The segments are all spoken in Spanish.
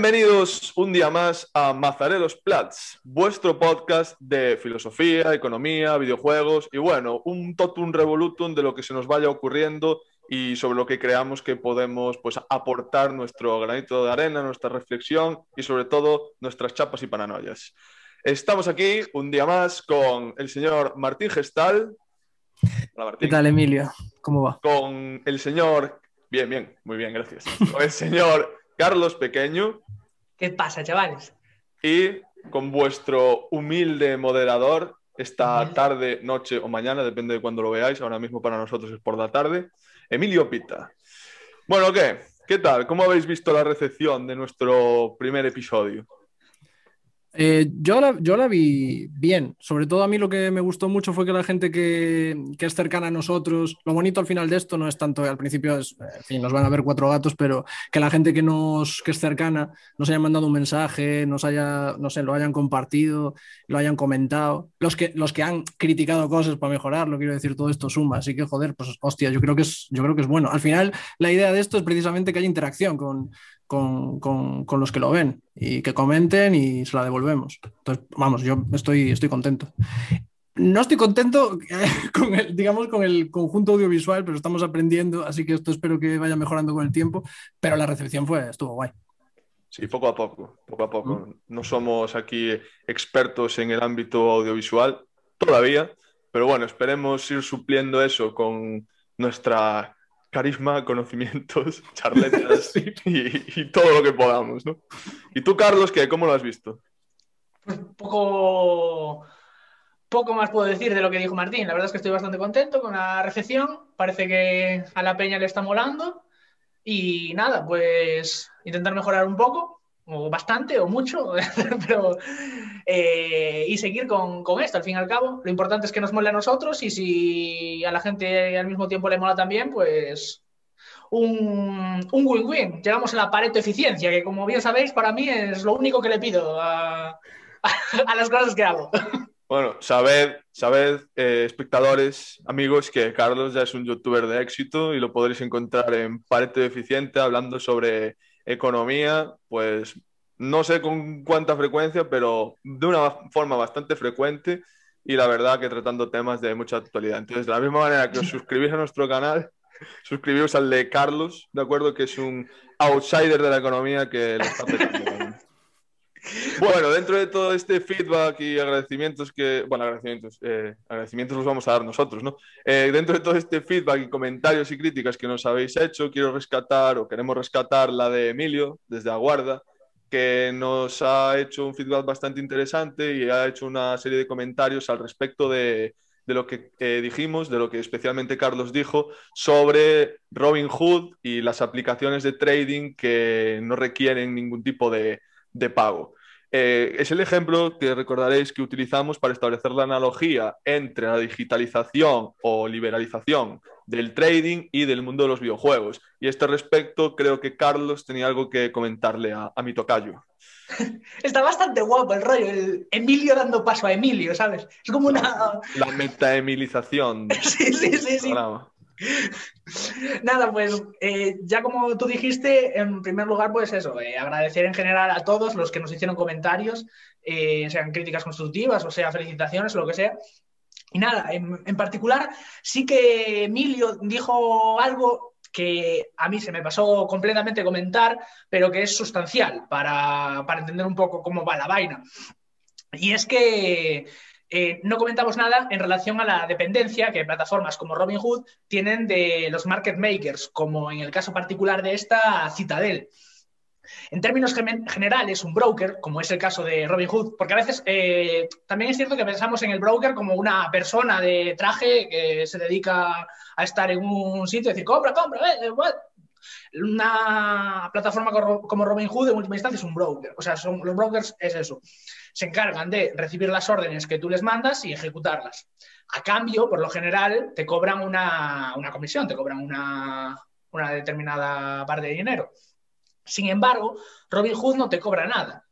Bienvenidos un día más a Mazarelos Plats, vuestro podcast de filosofía, economía, videojuegos y bueno, un totum revolutum de lo que se nos vaya ocurriendo y sobre lo que creamos que podemos pues, aportar nuestro granito de arena, nuestra reflexión y sobre todo nuestras chapas y paranoias. Estamos aquí un día más con el señor Martín Gestal. Hola, Martín. ¿Qué tal, Emilio? ¿Cómo va? Con el señor... Bien, bien, muy bien, gracias. Con el señor Carlos Pequeño. ¿Qué pasa, chavales? Y con vuestro humilde moderador esta tarde, noche o mañana, depende de cuándo lo veáis. Ahora mismo para nosotros es por la tarde. Emilio Pita. Bueno, ¿qué? ¿Qué tal? ¿Cómo habéis visto la recepción de nuestro primer episodio? Eh, yo, la, yo la vi bien. Sobre todo a mí lo que me gustó mucho fue que la gente que, es cercana a nosotros, lo bonito al final de esto no es tanto, al principio es, en fin, nos van a ver cuatro gatos, pero que la gente que, nos, que es cercana nos haya mandado un mensaje, nos haya, no sé, lo hayan compartido, lo hayan comentado. Los que, los que han criticado cosas para mejorarlo, quiero decir, todo esto suma. Así que, joder, pues hostia, yo creo que es, yo creo que es bueno. Al final, la idea de esto es precisamente que haya interacción con, con, con, los que lo ven y que comenten y se la devolvemos. Entonces, vamos, yo estoy, estoy contento. No estoy contento con el, digamos, con el conjunto audiovisual, pero estamos aprendiendo, así que esto espero que vaya mejorando con el tiempo, pero la recepción fue, estuvo guay. Sí, poco a poco, poco a poco. No somos aquí expertos en el ámbito audiovisual todavía, pero bueno, esperemos ir supliendo eso con nuestra carisma, conocimientos, charletas y, todo lo que podamos, ¿no? ¿Y tú, Carlos, qué? ¿Cómo lo has visto? Pues poco, poco más puedo decir de lo que dijo Martín. La verdad es que estoy bastante contento con la recepción. Parece que a la peña le está molando. Y nada, pues intentar mejorar un poco o bastante o mucho, pero eh, y seguir con, esto, al fin y al cabo. Lo importante es que nos mole a nosotros y si a la gente al mismo tiempo le mola también, pues un win-win. Llegamos a la pared de eficiencia, que como bien sabéis, para mí es lo único que le pido a, las cosas que hago. Bueno, sabed, sabed eh, espectadores, amigos, que Carlos ya es un youtuber de éxito y lo podréis encontrar en Pareto Eficiente hablando sobre economía, pues no sé con cuánta frecuencia, pero de una forma bastante frecuente y la verdad que tratando temas de mucha actualidad. Entonces, de la misma manera que os suscribís a nuestro canal, suscribíos al de Carlos, ¿de acuerdo? Que es un outsider de la economía que lo está Bueno, dentro de todo este feedback y agradecimientos que, bueno, agradecimientos, eh, agradecimientos los vamos a dar nosotros, ¿no? Eh, dentro de todo este feedback y comentarios y críticas que nos habéis hecho, quiero rescatar o queremos rescatar la de Emilio desde Aguarda, que nos ha hecho un feedback bastante interesante y ha hecho una serie de comentarios al respecto de, de lo que eh, dijimos, de lo que especialmente Carlos dijo sobre Robin Hood y las aplicaciones de trading que no requieren ningún tipo de, de pago. Eh, es el ejemplo que recordaréis que utilizamos para establecer la analogía entre la digitalización o liberalización del trading y del mundo de los videojuegos. Y a este respecto creo que Carlos tenía algo que comentarle a, mi tocayo. Está bastante guapo el rollo, el Emilio dando paso a Emilio, ¿sabes? Es como una... La metaemilización. sí, sí, sí. sí. Nada, pues eh, ya como tú dijiste, en primer lugar, pues eso, eh, agradecer en general a todos los que nos hicieron comentarios, eh, sean críticas constructivas o sea felicitaciones o lo que sea. Y nada, en, particular, sí que Emilio dijo algo que a mí se me pasó completamente comentar, pero que es sustancial para, para entender un poco cómo va la vaina. Y es que eh, no comentamos nada en relación a la dependencia que plataformas como Robinhood tienen de los market makers, como en el caso particular de esta Citadel. En términos generales, un broker, como es el caso de Robinhood, porque a veces eh, también es cierto que pensamos en el broker como una persona de traje que se dedica a estar en un sitio y decir, compra, compra, eh, what? Una plataforma como Robinhood en última instancia es un broker. O sea, los brokers es eso se encargan de recibir las órdenes que tú les mandas y ejecutarlas. A cambio, por lo general, te cobran una, comisión, te cobran una, determinada parte de dinero. Sin embargo, Robinhood no te cobra nada.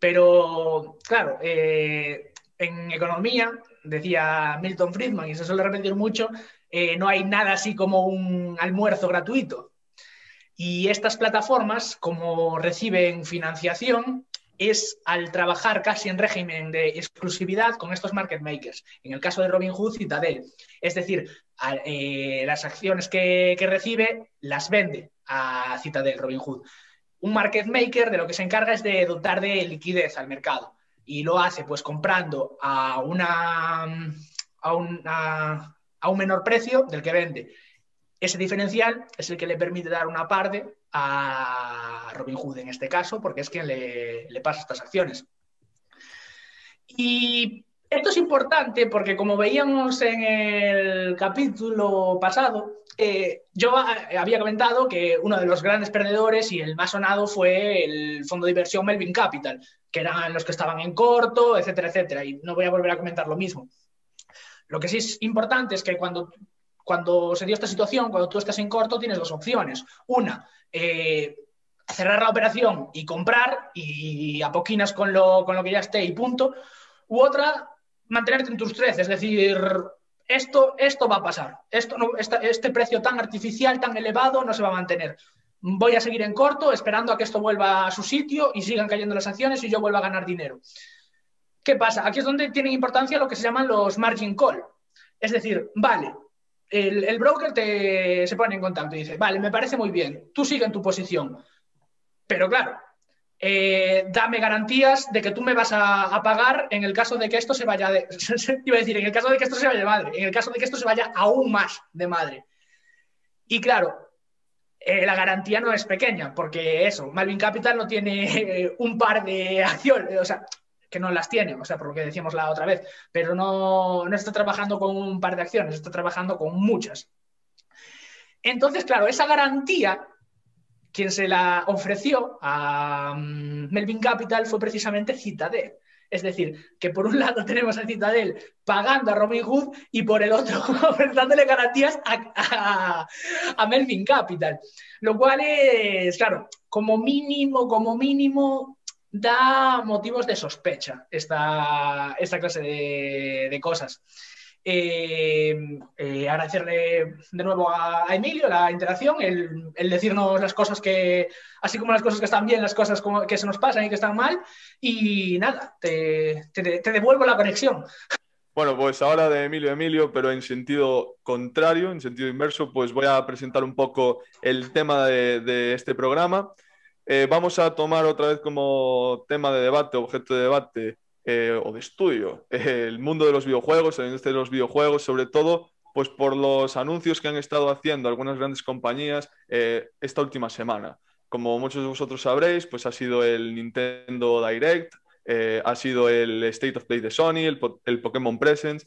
Pero, claro, eh, en economía, decía Milton Friedman, y se suele repetir mucho, eh, no hay nada así como un almuerzo gratuito. Y estas plataformas, como reciben financiación, es al trabajar casi en régimen de exclusividad con estos market makers. En el caso de Robinhood, Citadel. Es decir, eh, las acciones que, recibe las vende a Citadel, Robinhood. Un market maker de lo que se encarga es de dotar de liquidez al mercado y lo hace pues comprando a, una, a, a un menor precio del que vende. Ese diferencial es el que le permite dar una parte a Robin Hood en este caso, porque es quien le, le pasa estas acciones. Y esto es importante porque, como veíamos en el capítulo pasado, eh, yo había comentado que uno de los grandes perdedores y el más sonado fue el fondo de inversión Melvin Capital, que eran los que estaban en corto, etcétera, etcétera. Y no voy a volver a comentar lo mismo. Lo que sí es importante es que cuando, cuando se dio esta situación, cuando tú estás en corto, tienes dos opciones. Una, eh, cerrar la operación y comprar y apoquinas con lo, con lo que ya esté y punto. U otra, mantenerte en tus tres, es decir, esto, esto va a pasar. Esto no, este precio tan artificial, tan elevado, no se va a mantener. Voy a seguir en corto, esperando a que esto vuelva a su sitio y sigan cayendo las acciones y yo vuelva a ganar dinero. ¿Qué pasa? Aquí es donde tienen importancia lo que se llaman los margin call. Es decir, vale, el, broker te, se pone en contacto y dice, vale, me parece muy bien, tú sigue en tu posición. Pero claro, eh, dame garantías de que tú me vas a, pagar en el caso de que esto se vaya de, iba a decir, en el caso de que esto se vaya de madre, en el caso de que esto se vaya aún más de madre. Y claro, eh, la garantía no es pequeña, porque eso, Malvin Capital no tiene un par de acciones, o sea, que no las tiene, o sea, por lo que decíamos la otra vez, pero no, no está trabajando con un par de acciones, está trabajando con muchas. Entonces, claro, esa garantía, quien se la ofreció a mm, Melvin Capital fue precisamente Citadel. Es decir, que por un lado tenemos a Citadel pagando a Robin Hood y por el otro ofreciéndole garantías a, a, Melvin Capital. Lo cual es, claro, como mínimo, como mínimo, da motivos de sospecha esta, esta clase de, cosas. Eh, eh, agradecerle de nuevo a, Emilio la interacción, el, decirnos las cosas que, así como las cosas que están bien, las cosas que se nos pasan y que están mal. Y nada, te, devuelvo la conexión. Bueno, pues ahora de Emilio Emilio, pero en sentido contrario, en sentido inverso, pues voy a presentar un poco el tema de, de este programa. Eh, vamos a tomar otra vez como tema de debate, objeto de debate eh, o de estudio, el mundo de los videojuegos, el industria de los videojuegos, sobre todo pues por los anuncios que han estado haciendo algunas grandes compañías eh, esta última semana. Como muchos de vosotros sabréis, pues ha sido el Nintendo Direct, ha sido el State of Play de Sony, el, Pokémon Presents,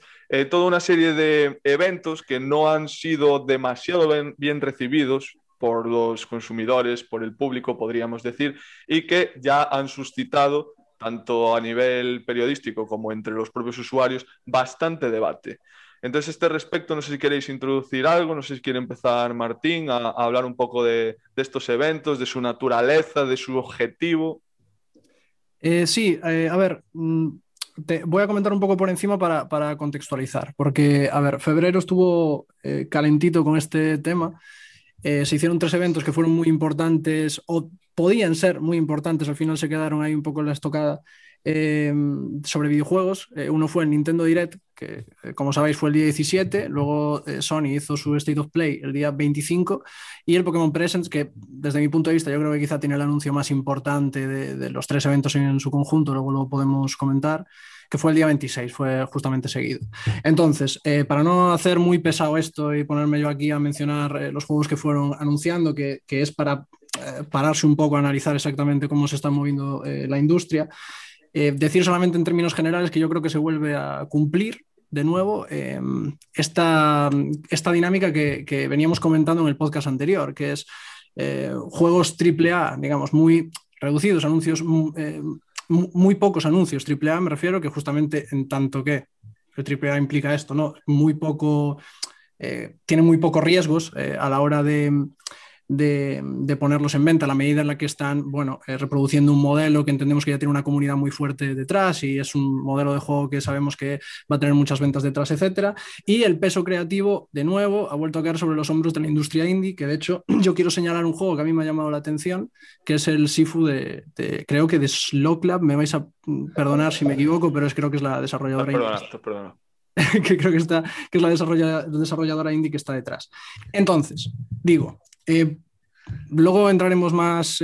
toda una serie de eventos que no han sido demasiado bien recibidos por los consumidores, por el público, podríamos decir, y que ya han suscitado, tanto a nivel periodístico como entre los propios usuarios, bastante debate. Entonces, a este respecto, no sé si queréis introducir algo, no sé si quiere empezar Martín a, hablar un poco de, estos eventos, de su naturaleza, de su objetivo. Eh, sí, eh, a ver, mm, te voy a comentar un poco por encima para, contextualizar, porque, a ver, febrero estuvo eh, calentito con este tema eh, se hicieron tres eventos que fueron muy importantes o podían ser muy importantes, al final se quedaron ahí un poco en la estocada eh, sobre videojuegos. Eh, uno fue el Nintendo Direct, que como sabéis fue el día 17, luego Sony hizo su State of Play el día 25 y el Pokémon Presents, que desde mi punto de vista yo creo que quizá tiene el anuncio más importante de, los tres eventos en su conjunto, luego lo podemos comentar que fue el día 26, fue justamente seguido. Entonces, eh, para no hacer muy pesado esto y ponerme yo aquí a mencionar eh, los juegos que fueron anunciando, que, es para eh, pararse un poco a analizar exactamente cómo se está moviendo la industria, decir solamente en términos generales que yo creo que se vuelve a cumplir de nuevo esta, esta, dinámica que, veníamos comentando en el podcast anterior, que es juegos AAA, digamos, muy reducidos, anuncios muy pocos anuncios AAA, me refiero, que justamente en tanto que el AAA implica esto, ¿no? Muy poco, eh, tiene muy pocos riesgos eh, a la hora de, de, ponerlos en venta a la medida en la que están, bueno, eh, reproduciendo un modelo que entendemos que ya tiene una comunidad muy fuerte detrás y es un modelo de juego que sabemos que va a tener muchas ventas detrás, etcétera. Y el peso creativo, de nuevo, ha vuelto a caer sobre los hombros de la industria indie, que de hecho yo quiero señalar un juego que a mí me ha llamado la atención, que es el Sifu de, creo que de Slow Club, me vais a perdonar si me equivoco, pero es creo que es la desarrolladora. Perdona, que creo que, está, que es la desarrolladora indie que está detrás. Entonces, digo, eh, luego entraremos más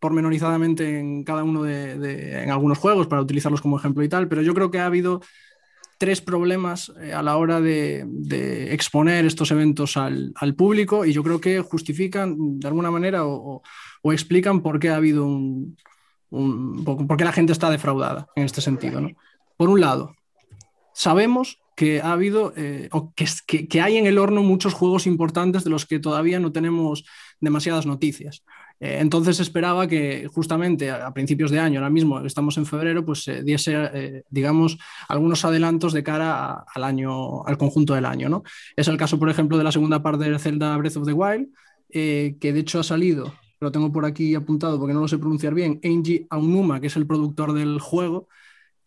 pormenorizadamente en cada uno de, en algunos juegos para utilizarlos como ejemplo y tal, pero yo creo que ha habido tres problemas eh, a la hora de, exponer estos eventos al, público y yo creo que justifican de alguna manera o, explican por qué ha habido un, qué la gente está defraudada en este sentido. Por un lado, sabemos que ha habido, eh, o que, que, hay en el horno muchos juegos importantes de los que todavía no tenemos demasiadas noticias. Eh, entonces esperaba que justamente a, principios de año, ahora mismo estamos en febrero, pues se diese, eh, digamos, algunos adelantos de cara al año, al conjunto del año. ¿no? Es el caso, por ejemplo, de la segunda parte de Zelda Breath of the Wild, que de hecho ha salido, lo tengo por aquí apuntado porque no lo sé pronunciar bien, Eiji Aonuma, que es el productor del juego,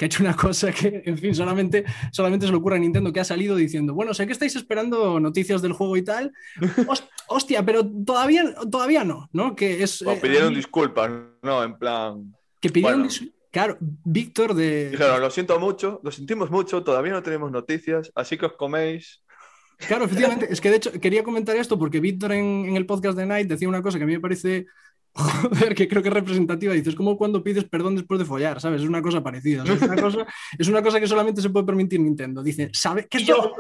que ha hecho una cosa que, en fin, solamente, solamente se le ocurre a Nintendo que ha salido diciendo, bueno, sé que estáis esperando noticias del juego y tal, hostia, pero todavía, todavía no, ¿no? Que es... Eh, pidieron disculpas, ¿no? En plan... Que pidieron disculpas. Claro, Víctor de... Dijeron, lo siento mucho, lo sentimos mucho, todavía no tenemos noticias, así que os coméis. Claro, efectivamente, es que de hecho quería comentar esto porque Víctor en, en, el podcast de Night decía una cosa que a mí me parece Joder, que creo que es representativa. Dices, como cuando pides perdón después de follar, ¿sabes? Es una cosa parecida. es, una cosa, es, una cosa, que solamente se puede permitir Nintendo. Dice, ¿sabe? Que esto,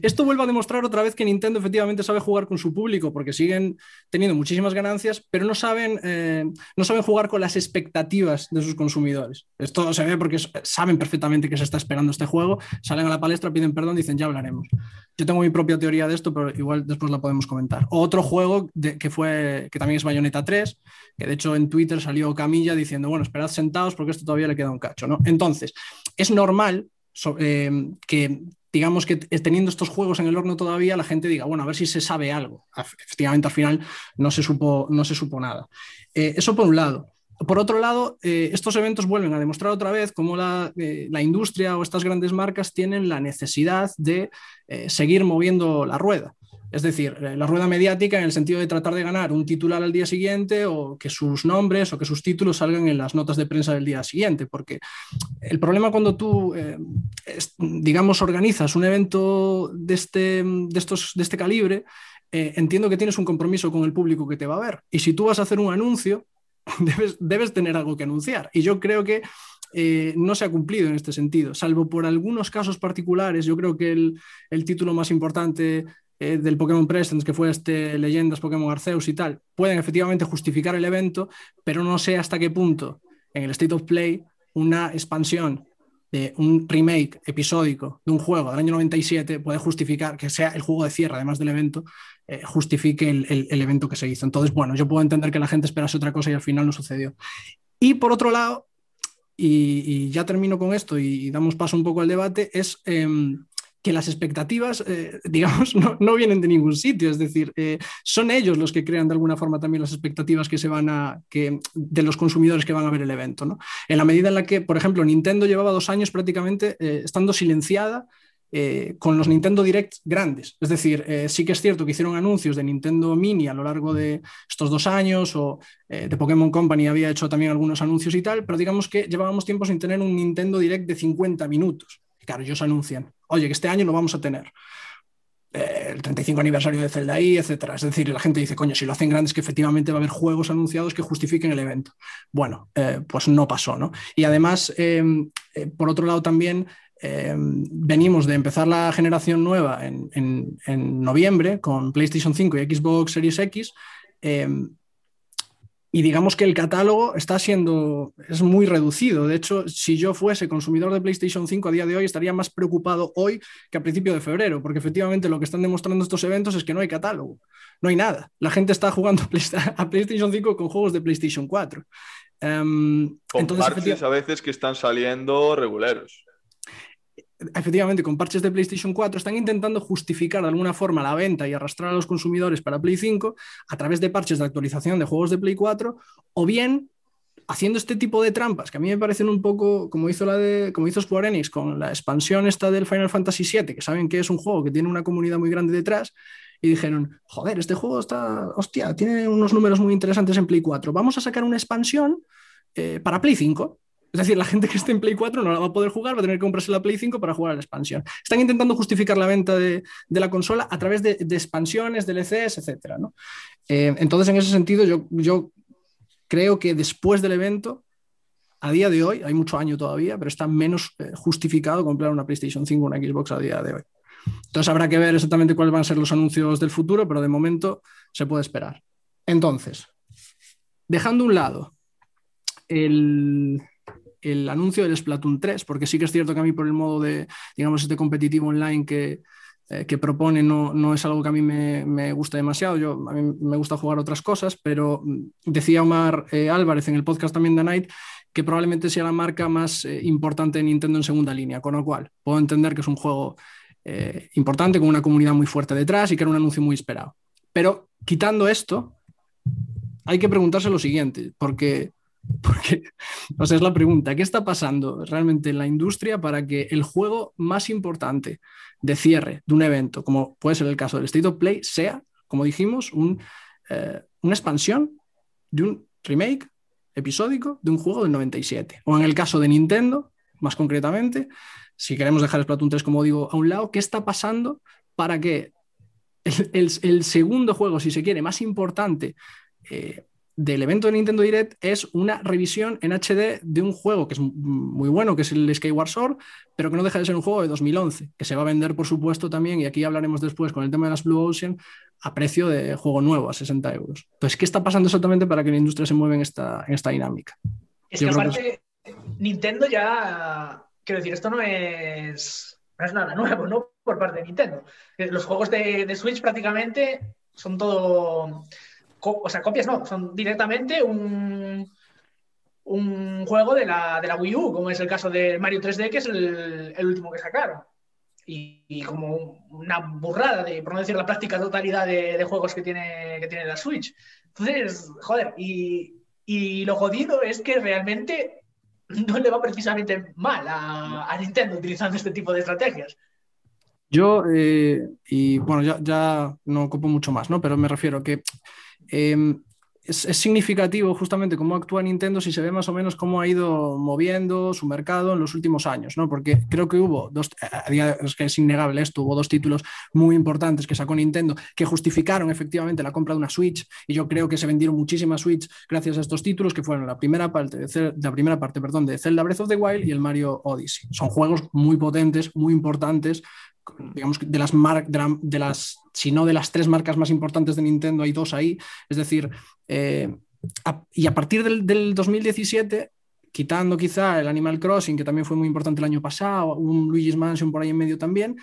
esto vuelve a demostrar otra vez que Nintendo efectivamente sabe jugar con su público, porque siguen teniendo muchísimas ganancias, pero no saben, eh, no saben jugar con las expectativas de sus consumidores. Esto se ve porque saben perfectamente que se está esperando este juego, salen a la palestra, piden perdón, dicen, ya hablaremos. Yo tengo mi propia teoría de esto, pero igual después la podemos comentar. Otro juego que, fue, que también es Bayonetta 3 que de hecho en Twitter salió Camilla diciendo, bueno, esperad sentados porque esto todavía le queda un cacho, ¿no? Entonces, es normal eh, que digamos que teniendo estos juegos en el horno todavía, la gente diga, bueno, a ver si se sabe algo. Efectivamente, al final no se supo, no se supo nada. Eh, eso por un lado. Por otro lado, eh, estos eventos vuelven a demostrar otra vez cómo la, la, industria o estas grandes marcas tienen la necesidad de seguir moviendo la rueda. Es decir, eh, la rueda mediática en el sentido de tratar de ganar un titular al día siguiente o que sus nombres o que sus títulos salgan en las notas de prensa del día siguiente, porque el problema cuando tú, eh, digamos, organizas un evento de este, de estos, de este calibre, eh, entiendo que tienes un compromiso con el público que te va a ver. Y si tú vas a hacer un anuncio, debes, debes tener algo que anunciar. Y yo creo que no se ha cumplido en este sentido, salvo por algunos casos particulares. Yo creo que el, el título más importante eh, del Pokémon Presence, que fue este Leyendas Pokémon Arceus y tal, pueden efectivamente justificar el evento, pero no sé hasta qué punto en el State of Play una expansión de un remake episódico de un juego del año 97 puede justificar que sea el juego de cierre, además del evento, eh, justifique el, evento que se hizo. Entonces, bueno, yo puedo entender que la gente esperase otra cosa y al final no sucedió. Y por otro lado, y, ya termino con esto y, damos paso un poco al debate, es em, que las expectativas, eh, digamos, no, vienen de ningún sitio, es decir, eh, son ellos los que crean de alguna forma también las expectativas que se van a, que, de los consumidores que van a ver el evento. ¿no? En la medida en la que, por ejemplo, Nintendo llevaba dos años prácticamente eh, estando silenciada con los Nintendo Direct grandes. Es decir, sí que es cierto que hicieron anuncios de Nintendo Mini a lo largo de estos dos años o de Pokémon Company había hecho también algunos anuncios y tal, pero digamos que llevábamos tiempo sin tener un Nintendo Direct de 50 minutos. Claro, ellos anuncian oye, que este año lo vamos a tener. El 35 aniversario de Zelda ahí, etcétera. Es decir, la gente dice, coño, si lo hacen grandes, que efectivamente va a haber juegos anunciados que justifiquen el evento. Bueno, eh, pues no pasó, ¿no? Y además, em, eh, por otro lado, también em, venimos de empezar la generación nueva en, en, noviembre con PlayStation 5 y Xbox Series X. Em, y digamos que el catálogo está siendo, es muy reducido. De hecho, si yo fuese consumidor de PlayStation 5 a día de hoy, estaría más preocupado hoy que a principio de febrero, porque efectivamente lo que están demostrando estos eventos es que no hay catálogo, no hay nada. La gente está jugando a PlayStation 5 con juegos de PlayStation 4. Um, entonces, a veces que están saliendo reguleros. Efectivamente, con parches de PlayStation 4, están intentando justificar de alguna forma la venta y arrastrar a los consumidores para Play 5 a través de parches de actualización de juegos de Play 4, o bien haciendo este tipo de trampas que a mí me parecen un poco como hizo la de como hizo Square Enix con la expansión esta del Final Fantasy VII, que saben que es un juego que tiene una comunidad muy grande detrás y dijeron, joder, este juego está, hostia, tiene unos números muy interesantes en Play 4, vamos a sacar una expansión eh, para Play 5 es decir, la gente que esté en Play 4 no la va a poder jugar, va a tener que comprarse la Play 5 para jugar a la expansión. Están intentando justificar la venta de, la consola a través de, expansiones, DLCs, etc. ¿no? Eh, entonces, en ese sentido, yo, yo creo que después del evento, a día de hoy, hay mucho año todavía, pero está menos eh, justificado comprar una PlayStation 5 o una Xbox a día de hoy. Entonces habrá que ver exactamente cuáles van a ser los anuncios del futuro, pero de momento se puede esperar. Entonces, dejando un lado el, el anuncio del Splatoon 3, porque sí que es cierto que a mí por el modo de, digamos, este competitivo online que, eh, que propone no, no, es algo que a mí me, me, gusta demasiado. Yo, a mí me gusta jugar otras cosas, pero mm, decía Omar eh, Álvarez en el podcast también de Night que probablemente sea la marca más eh, importante de Nintendo en segunda línea, con lo cual puedo entender que es un juego importante, con una comunidad muy fuerte detrás y que era un anuncio muy esperado. Pero quitando esto, hay que preguntarse lo siguiente, porque porque, o sea, es la pregunta, ¿qué está pasando realmente en la industria para que el juego más importante de cierre de un evento, como puede ser el caso del State of Play, sea, como dijimos, un, eh, una expansión de un remake episódico de un juego del 97? O en el caso de Nintendo, más concretamente, si queremos dejar Splatoon 3, como digo, a un lado, ¿qué está pasando para que el, segundo juego, si se quiere, más importante eh, del evento de Nintendo Direct es una revisión en HD de un juego que es muy bueno, que es el Skyward Sword, pero que no deja de ser un juego de 2011, que se va a vender, por supuesto, también, y aquí hablaremos después con el tema de las Blue Ocean, a precio de juego nuevo, a 60 euros. Entonces, ¿qué está pasando exactamente para que la industria se mueva en esta, en esta dinámica? Es que aparte, Nintendo ya, quiero decir, esto no es, no es nada nuevo, ¿no? Por parte de Nintendo. Los juegos de, de Switch prácticamente son todo o sea, copias no, son directamente un, un juego de la, de la Wii U, como es el caso de Mario 3D, que es el, último que sacaron. Y, como una burrada, de, por no decir la práctica totalidad de, juegos que tiene, que tiene la Switch. Entonces, joder, y, lo jodido es que realmente no le va precisamente mal a, Nintendo utilizando este tipo de estrategias. Yo, eh, y bueno, ya, ya no ocupo mucho más, ¿no? Pero me refiero que Em, es, significativo justamente cómo actúa Nintendo si se ve más o menos cómo ha ido moviendo su mercado en los últimos años, ¿no? Porque creo que hubo dos, es que es innegable esto, dos títulos muy importantes que sacó Nintendo que justificaron efectivamente la compra de una Switch y yo creo que se vendieron muchísimas Switch gracias a estos títulos que fueron la primera parte de, la primera parte, perdón, de Zelda Breath of the Wild y el Mario Odyssey. Son juegos muy potentes, muy importantes digamos, de las, de, las, si no de las tres marcas más importantes de Nintendo, hay dos ahí. Es decir, eh, y a partir del, 2017, quitando quizá el Animal Crossing, que también fue muy importante el año pasado, un Luigi's Mansion por ahí en medio también,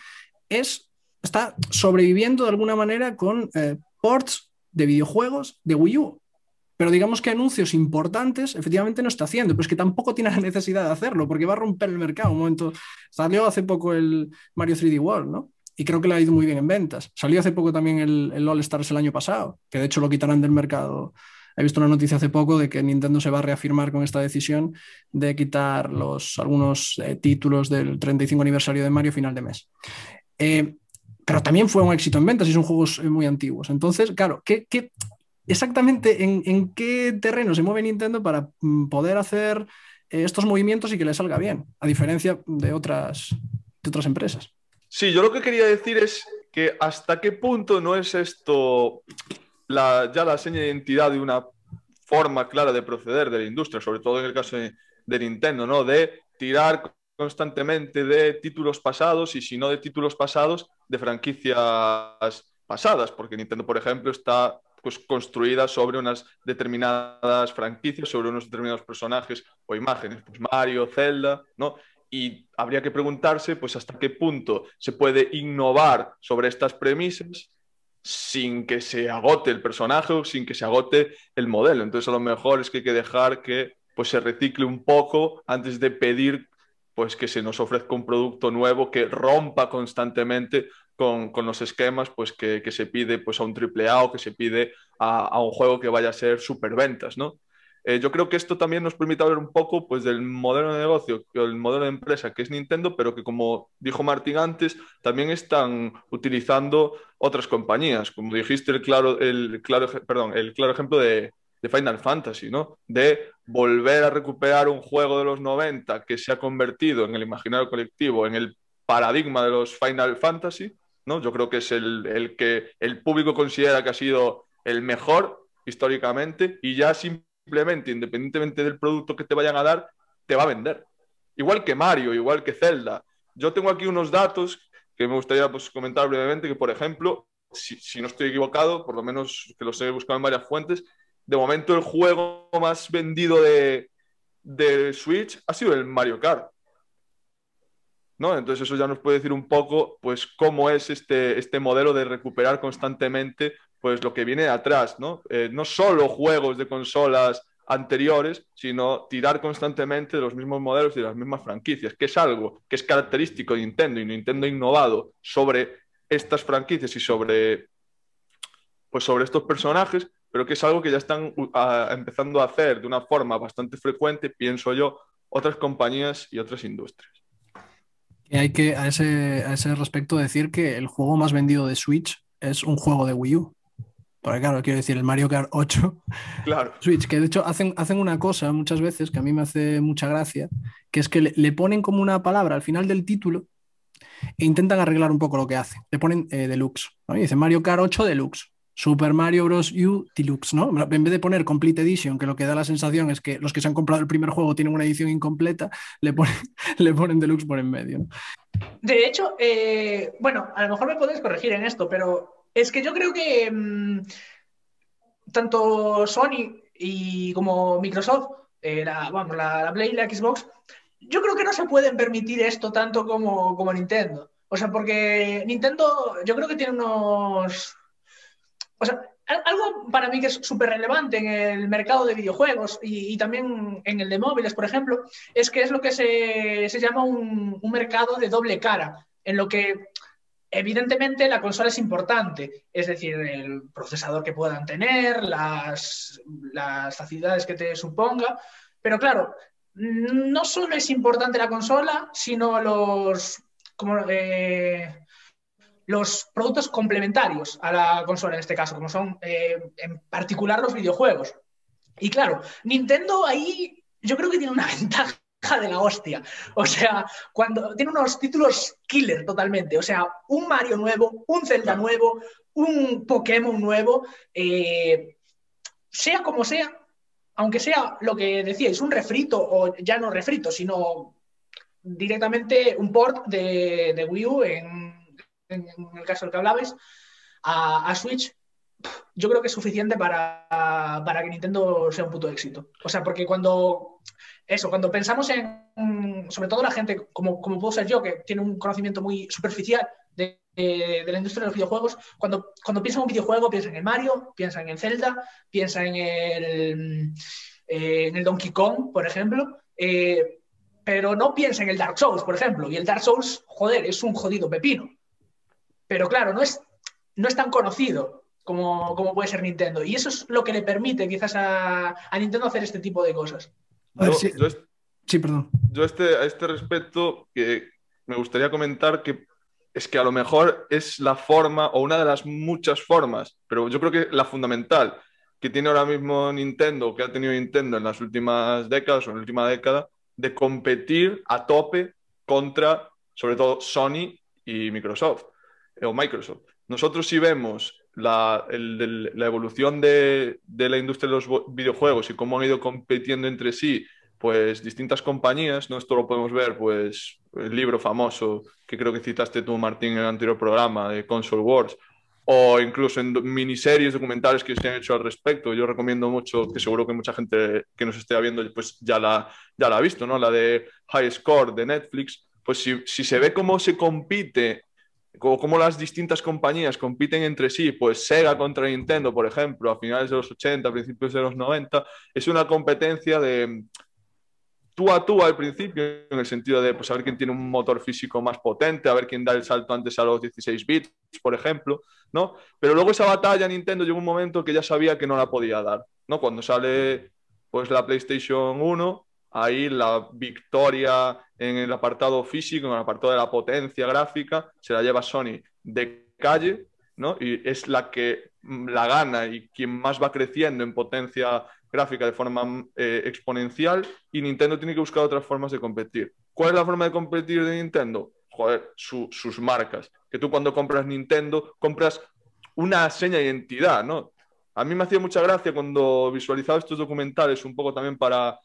es, está sobreviviendo de alguna manera con eh, ports de videojuegos de Wii U pero digamos que anuncios importantes efectivamente no está haciendo, pero es que tampoco tiene la necesidad de hacerlo, porque va a romper el mercado. Un momento, salió hace poco el Mario 3D World, ¿no? Y creo que le ha ido muy bien en ventas. Salió hace poco también el, All Stars el año pasado, que de hecho lo quitarán del mercado. He visto una noticia hace poco de que Nintendo se va a reafirmar con esta decisión de quitar los, algunos eh, títulos del 35 aniversario de Mario final de mes. Eh, pero también fue un éxito en ventas y son juegos eh, muy antiguos. Entonces, claro, ¿qué, qué, exactamente en, qué terreno se mueve Nintendo para mm, poder hacer eh, estos movimientos y que le salga bien, a diferencia de otras, de otras empresas. Sí, yo lo que quería decir es que hasta qué punto no es esto ya la seña de identidad de una forma clara de proceder de la industria, sobre todo en el caso de, de Nintendo, ¿no? De tirar constantemente de títulos pasados y si no de títulos pasados, de franquicias pasadas, porque Nintendo, por ejemplo, está pues, construidas sobre unas determinadas franquicias, sobre unos determinados personajes o imágenes, pues Mario, Zelda, ¿no? Y habría que preguntarse, pues, hasta qué punto se puede innovar sobre estas premisas sin que se agote el personaje o sin que se agote el modelo. Entonces, a lo mejor es que hay que dejar que pues, se recicle un poco antes de pedir pues que se nos ofrezca un producto nuevo que rompa constantemente con, los esquemas pues, que, se pide pues, a un AAA o que se pide a, un juego que vaya a ser superventas, ¿no? Eh, yo creo que esto también nos permite hablar un poco pues, del modelo de negocio, el modelo de empresa que es Nintendo, pero que como dijo Martín antes, también están utilizando otras compañías. Como dijiste, el claro, el claro, perdón, el claro ejemplo de, de Final Fantasy, ¿no? De volver a recuperar un juego de los 90 que se ha convertido en el imaginario colectivo, en el paradigma de los Final Fantasy, ¿no? Yo creo que es el, que el público considera que ha sido el mejor históricamente y ya simplemente, independientemente del producto que te vayan a dar, te va a vender. Igual que Mario, igual que Zelda. Yo tengo aquí unos datos que me gustaría pues, comentar brevemente, que por ejemplo, si, si, no estoy equivocado, por lo menos que los he buscado en varias fuentes, de momento el juego más vendido de, Switch ha sido el Mario Kart. Entonces eso ya nos puede decir un poco pues cómo es este, este modelo de recuperar constantemente pues lo que viene de atrás, ¿no? Eh, no solo juegos de consolas anteriores, sino tirar constantemente de los mismos modelos y de las mismas franquicias, que es algo que es característico de Nintendo y Nintendo ha innovado sobre estas franquicias y sobre pues sobre estos personajes pero que es algo que ya están empezando a hacer de una forma bastante frecuente, pienso yo, otras compañías y otras industrias. Y hay que, a ese, a ese respecto, decir que el juego más vendido de Switch es un juego de Wii U. Porque claro, quiero decir, el Mario Kart 8. Claro. Switch, que de hecho hacen, hacen una cosa muchas veces que a mí me hace mucha gracia, que es que le, ponen como una palabra al final del título e intentan arreglar un poco lo que hace. Le ponen eh, Deluxe. ¿no? Y dice Mario Kart 8 Deluxe. Super Mario Bros. U Deluxe, ¿no? En vez de poner Complete Edition, que lo que da la sensación es que los que se han comprado el primer juego tienen una edición incompleta, le ponen, Deluxe por en medio. De hecho, eh, bueno, a lo mejor me podéis corregir en esto, pero es que yo creo que mm, tanto Sony y como Microsoft, eh, la, vamos, la, Play y la Xbox, yo creo que no se pueden permitir esto tanto como, como Nintendo. O sea, porque Nintendo yo creo que tiene unos o sea, algo para mí que es súper relevante en el mercado de videojuegos y, también en el de móviles, por ejemplo, es que es lo que se, llama un, mercado de doble cara, en lo que evidentemente la consola es importante, es decir, el procesador que puedan tener, las, las facilidades que te suponga, pero claro, no solo es importante la consola, sino los... Como, eh, los productos complementarios a la consola en este caso, como son eh, en particular los videojuegos. Y claro, Nintendo ahí yo creo que tiene una ventaja de la hostia. O sea, cuando tiene unos títulos killer totalmente. O sea, un Mario nuevo, un Zelda nuevo, un Pokémon nuevo, eh, sea como sea, aunque sea lo que decíais, un refrito o ya no refrito, sino directamente un port de, de Wii U en en, el caso del que hablabais, a, Switch, yo creo que es suficiente para, para, que Nintendo sea un puto éxito. O sea, porque cuando eso, cuando pensamos en, sobre todo la gente, como, como puedo ser yo, que tiene un conocimiento muy superficial de, la industria de los videojuegos, cuando, cuando piensa en un videojuego, piensa en el Mario, piensa en el Zelda, piensa en el, eh, en el Donkey Kong, por ejemplo. Eh, pero no piensa en el Dark Souls, por ejemplo. Y el Dark Souls, joder, es un jodido pepino. Pero claro, no es, no es tan conocido como, puede ser Nintendo. Y eso es lo que le permite quizás a, Nintendo hacer este tipo de cosas. sí. perdón. Yo este, a este respecto que me gustaría comentar que es que a lo mejor es la forma o una de las muchas formas, pero yo creo que la fundamental que tiene ahora mismo Nintendo, que ha tenido Nintendo en las últimas décadas o en la última década, de competir a tope contra, sobre todo, Sony y Microsoft o Microsoft. Nosotros si vemos la, evolución de, la industria de los videojuegos y cómo han ido compitiendo entre sí, pues distintas compañías, ¿no? Esto lo podemos ver, pues el libro famoso que creo que citaste tú, Martín, en el anterior programa de Console Wars, o incluso en miniseries documentales que se han hecho al respecto. Yo recomiendo mucho, que seguro que mucha gente que nos esté viendo pues ya la, ya la ha visto, ¿no? La de High Score de Netflix. Pues si, si se ve cómo se compite cómo las distintas compañías compiten entre sí, pues Sega contra Nintendo, por ejemplo, a finales de los 80, principios de los 90, es una competencia de tú a tú al principio, en el sentido de pues, a quién tiene un motor físico más potente, a ver quién da el salto antes a los 16 bits, por ejemplo, ¿no? Pero luego esa batalla Nintendo llegó un momento que ya sabía que no la podía dar, ¿no? Cuando sale pues la PlayStation 1, ahí la victoria en el apartado físico, en el apartado de la potencia gráfica, se la lleva Sony de calle, ¿no? Y es la que mm, la gana y quien más va creciendo en potencia gráfica de forma eh, exponencial y Nintendo tiene que buscar otras formas de competir. ¿Cuál es la forma de competir de Nintendo? Joder, sus marcas. Que tú cuando compras Nintendo compras una seña de identidad, ¿no? A mí me hacía mucha gracia cuando visualizaba estos documentales, un poco también para,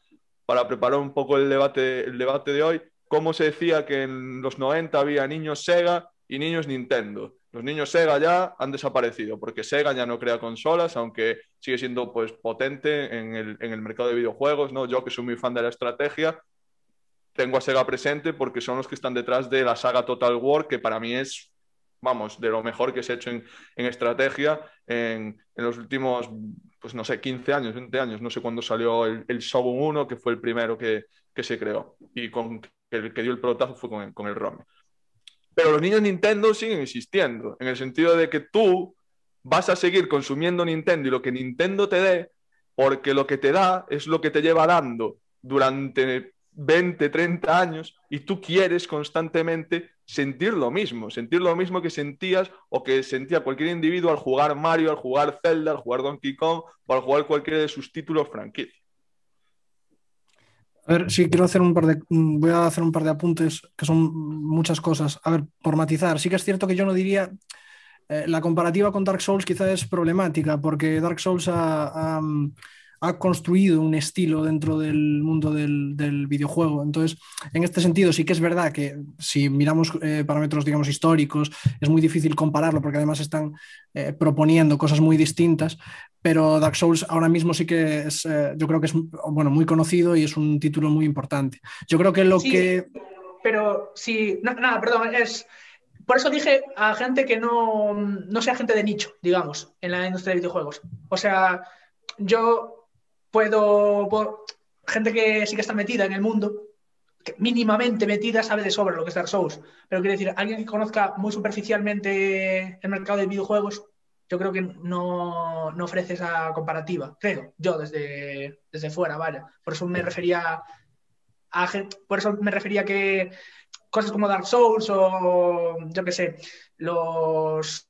para preparar un poco el debate, el debate de hoy, cómo se decía que en los 90 había niños Sega y niños Nintendo. Los niños Sega ya han desaparecido porque Sega ya no crea consolas, aunque sigue siendo pues, potente en el, en el mercado de videojuegos. ¿no? Yo que soy muy fan de la estrategia, tengo a Sega presente porque son los que están detrás de la saga Total War, que para mí es, vamos, de lo mejor que se ha hecho en, en estrategia en, en, los últimos, pues no sé, 15 años, 20 años. No sé cuándo salió el, el Shogun 1, que fue el primero que, que se creó. Y con el que dio el pelotazo fue con, con el ROM. Pero los niños Nintendo siguen existiendo, en el sentido de que tú vas a seguir consumiendo Nintendo y lo que Nintendo te dé, porque lo que te da es lo que te lleva dando durante 20, 30 años y tú quieres constantemente sentir lo mismo, sentir lo mismo que sentías o que sentía cualquier individuo al jugar Mario, al jugar Zelda, al jugar Donkey Kong o al jugar cualquiera de sus títulos franquicia. A ver, sí, quiero hacer un par de. Voy a hacer un par de apuntes que son muchas cosas. A ver, por matizar, sí que es cierto que yo no diría. Eh, la comparativa con Dark Souls quizá es problemática porque Dark Souls ha, ha, ha construido un estilo dentro del mundo del, del, videojuego. Entonces, en este sentido, sí que es verdad que si miramos eh, parámetros, digamos, históricos, es muy difícil compararlo porque además están eh, proponiendo cosas muy distintas, pero Dark Souls ahora mismo sí que es, eh, yo creo que es bueno, muy conocido y es un título muy importante. Yo creo que lo sí, que... Pero sí, no, nada, perdón, es... Por eso dije a gente que no, no sea gente de nicho, digamos, en la industria de videojuegos. O sea, yo puedo, gente que sí que está metida en el mundo, que mínimamente metida, sabe de sobra lo que es Dark Souls. Pero quiero decir, alguien que conozca muy superficialmente el mercado de videojuegos, yo creo que no, no ofrece esa comparativa, creo, yo desde, desde fuera, vaya. Por eso me refería a, por eso me refería que cosas como Dark Souls o yo qué sé, los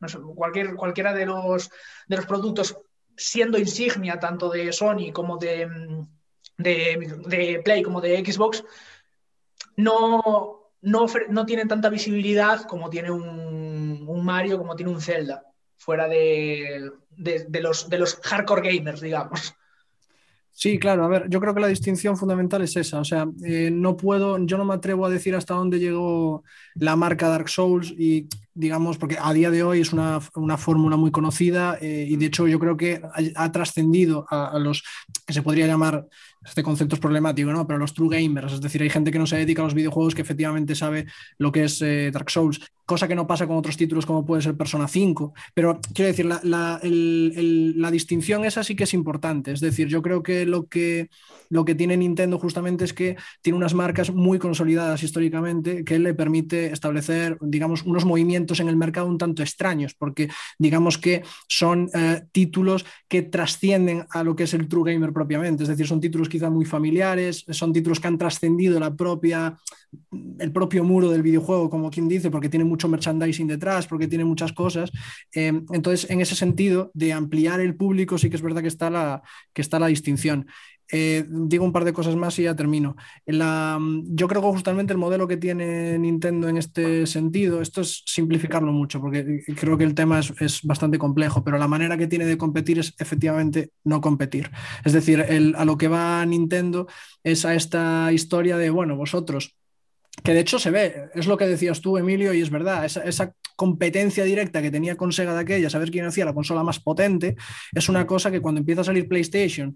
no sé, cualquier, cualquiera de los, de los productos siendo insignia tanto de Sony como de, de, de Play como de Xbox, no, no, no, tienen tanta visibilidad como tiene un, un Mario, como tiene un Zelda, fuera de, de, de, los, de los hardcore gamers, digamos. Sí, claro, a ver, yo creo que la distinción fundamental es esa, o sea, eh, no puedo, yo no me atrevo a decir hasta dónde llegó la marca Dark Souls y digamos, porque a día de hoy es una, una fórmula muy conocida eh, y de hecho yo creo que ha, trascendido a, a, los que se podría llamar, este concepto es problemático, ¿no? Pero los true gamers, es decir, hay gente que no se dedica a los videojuegos que efectivamente sabe lo que es eh, Dark Souls, cosa que no pasa con otros títulos como puede ser Persona 5, pero quiero decir, la, la, el, el, la distinción esa sí que es importante, es decir, yo creo que lo que, lo que tiene Nintendo justamente es que tiene unas marcas muy consolidadas históricamente que le permite establecer, digamos, unos movimientos en el mercado un tanto extraños, porque digamos que son eh, títulos que trascienden a lo que es el true gamer propiamente, es decir, son títulos quizá muy familiares, son títulos que han trascendido la propia, el propio muro del videojuego, como quien dice, porque tiene mucho merchandising detrás, porque tiene muchas cosas. Eh, entonces, en ese sentido, de ampliar el público, sí que es verdad que está la, que está la distinción. Eh, digo un par de cosas más y ya termino. Yo creo que justamente el modelo que tiene Nintendo en este sentido, esto es simplificarlo mucho, porque creo que el tema es, es bastante complejo, pero la manera que tiene de competir es efectivamente no competir. Es decir, el, a lo que va Nintendo es a esta historia de, bueno, vosotros que de hecho se ve, es lo que decías tú, Emilio, y es verdad, esa, competencia directa que tenía con Sega de aquella, saber quién hacía la consola más potente, es una cosa que cuando empieza a salir PlayStation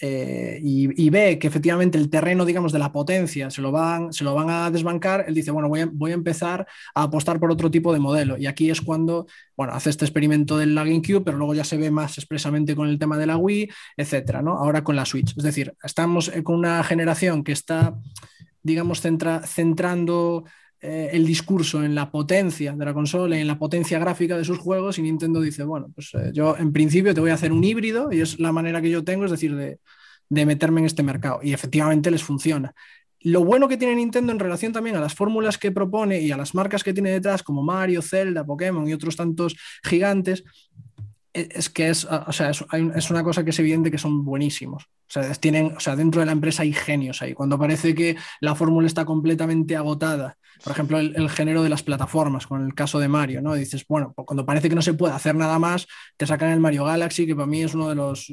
eh, y, ve que efectivamente el terreno, digamos, de la potencia se lo van, se lo van a desbancar, él dice, bueno, voy a, voy a, empezar a apostar por otro tipo de modelo. Y aquí es cuando, bueno, hace este experimento del GameCube, pero luego ya se ve más expresamente con el tema de la Wii, etcétera, ¿no? Ahora con la Switch. Es decir, estamos eh, con una generación que está, digamos, centrando eh, el discurso en la potencia de la consola y en la potencia gráfica de sus juegos y Nintendo dice, bueno, pues eh, yo en principio te voy a hacer un híbrido y es la manera que yo tengo, es decir, de, de meterme en este mercado. Y efectivamente les funciona. Lo bueno que tiene Nintendo en relación también a las fórmulas que propone y a las marcas que tiene detrás, como Mario, Zelda, Pokémon y otros tantos gigantes, es que es, o sea, es, una cosa que es evidente que son buenísimos. O sea, tienen, o sea, dentro de la empresa hay genios ahí. Cuando parece que la fórmula está completamente agotada por ejemplo, el, género de las plataformas, con el caso de Mario, ¿no? Dices, bueno, pues cuando parece que no se puede hacer nada más, te sacan el Mario Galaxy, que para mí es uno de los,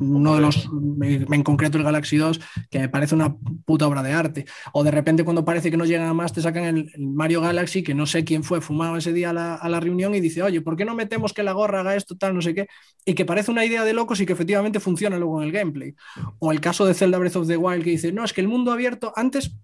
uno de los, en concreto el Galaxy 2, que me parece una puta obra de arte. O de repente cuando parece que no llega nada más, te sacan el, Mario Galaxy, que no sé quién fue fumado ese día a la, a la, reunión y dice, oye, ¿por qué no metemos que la gorra haga esto, tal, no sé qué? Y que parece una idea de locos y que efectivamente funciona luego en el gameplay. O el caso de Zelda Breath of the Wild, que dice, no, es que el mundo abierto, antes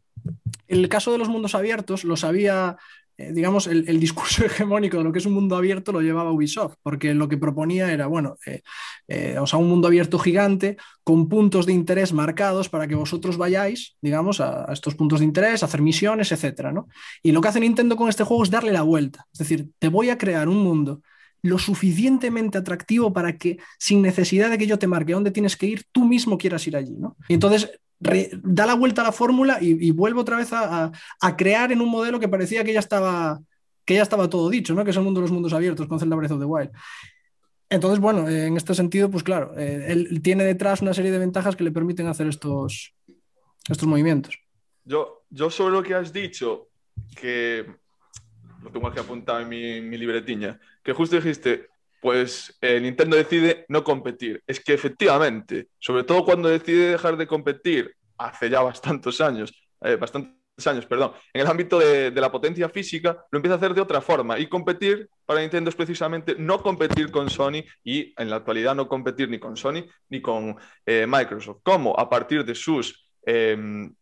el caso de los mundos abiertos lo sabía, eh, digamos, el, discurso hegemónico de lo que es un mundo abierto lo llevaba Ubisoft, porque lo que proponía era, bueno, eh, eh, o sea, un mundo abierto gigante con puntos de interés marcados para que vosotros vayáis, digamos, a, estos puntos de interés, hacer misiones, etcétera, ¿no? Y lo que hace Nintendo con este juego es darle la vuelta, es decir, te voy a crear un mundo lo suficientemente atractivo para que sin necesidad de que yo te marque dónde tienes que ir, tú mismo quieras ir allí, ¿no? Y entonces da la vuelta a la fórmula y, vuelve otra vez a, crear en un modelo que parecía que ya estaba que ya estaba todo dicho, ¿no? que es el mundo de los mundos abiertos con Zelda Breath of the Wild. Entonces, bueno, en este sentido, pues claro, eh, él tiene detrás una serie de ventajas que le permiten hacer estos, estos movimientos. Yo, yo sobre lo que has dicho, que lo tengo aquí apuntado en mi, libretiña, que justo dijiste, pues eh, Nintendo decide no competir. Es que efectivamente, sobre todo cuando decide dejar de competir hace ya bastantes años, eh, bastantes años, perdón, en el ámbito de, la potencia física, lo empieza a hacer de otra forma. Y competir para Nintendo es precisamente no competir con Sony y en la actualidad no competir ni con Sony ni con eh, Microsoft. ¿Cómo? A partir de sus em,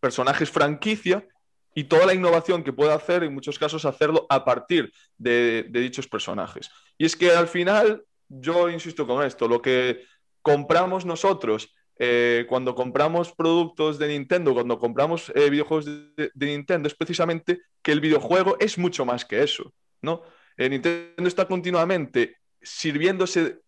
personajes franquicia y toda la innovación que puede hacer, en muchos casos, hacerlo a partir de, dichos personajes. Y es que al final, yo insisto con esto, lo que compramos nosotros eh, cuando compramos productos de Nintendo, cuando compramos eh, videojuegos de, Nintendo, es precisamente que el videojuego es mucho más que eso, ¿no? Eh, Nintendo está continuamente sirviéndose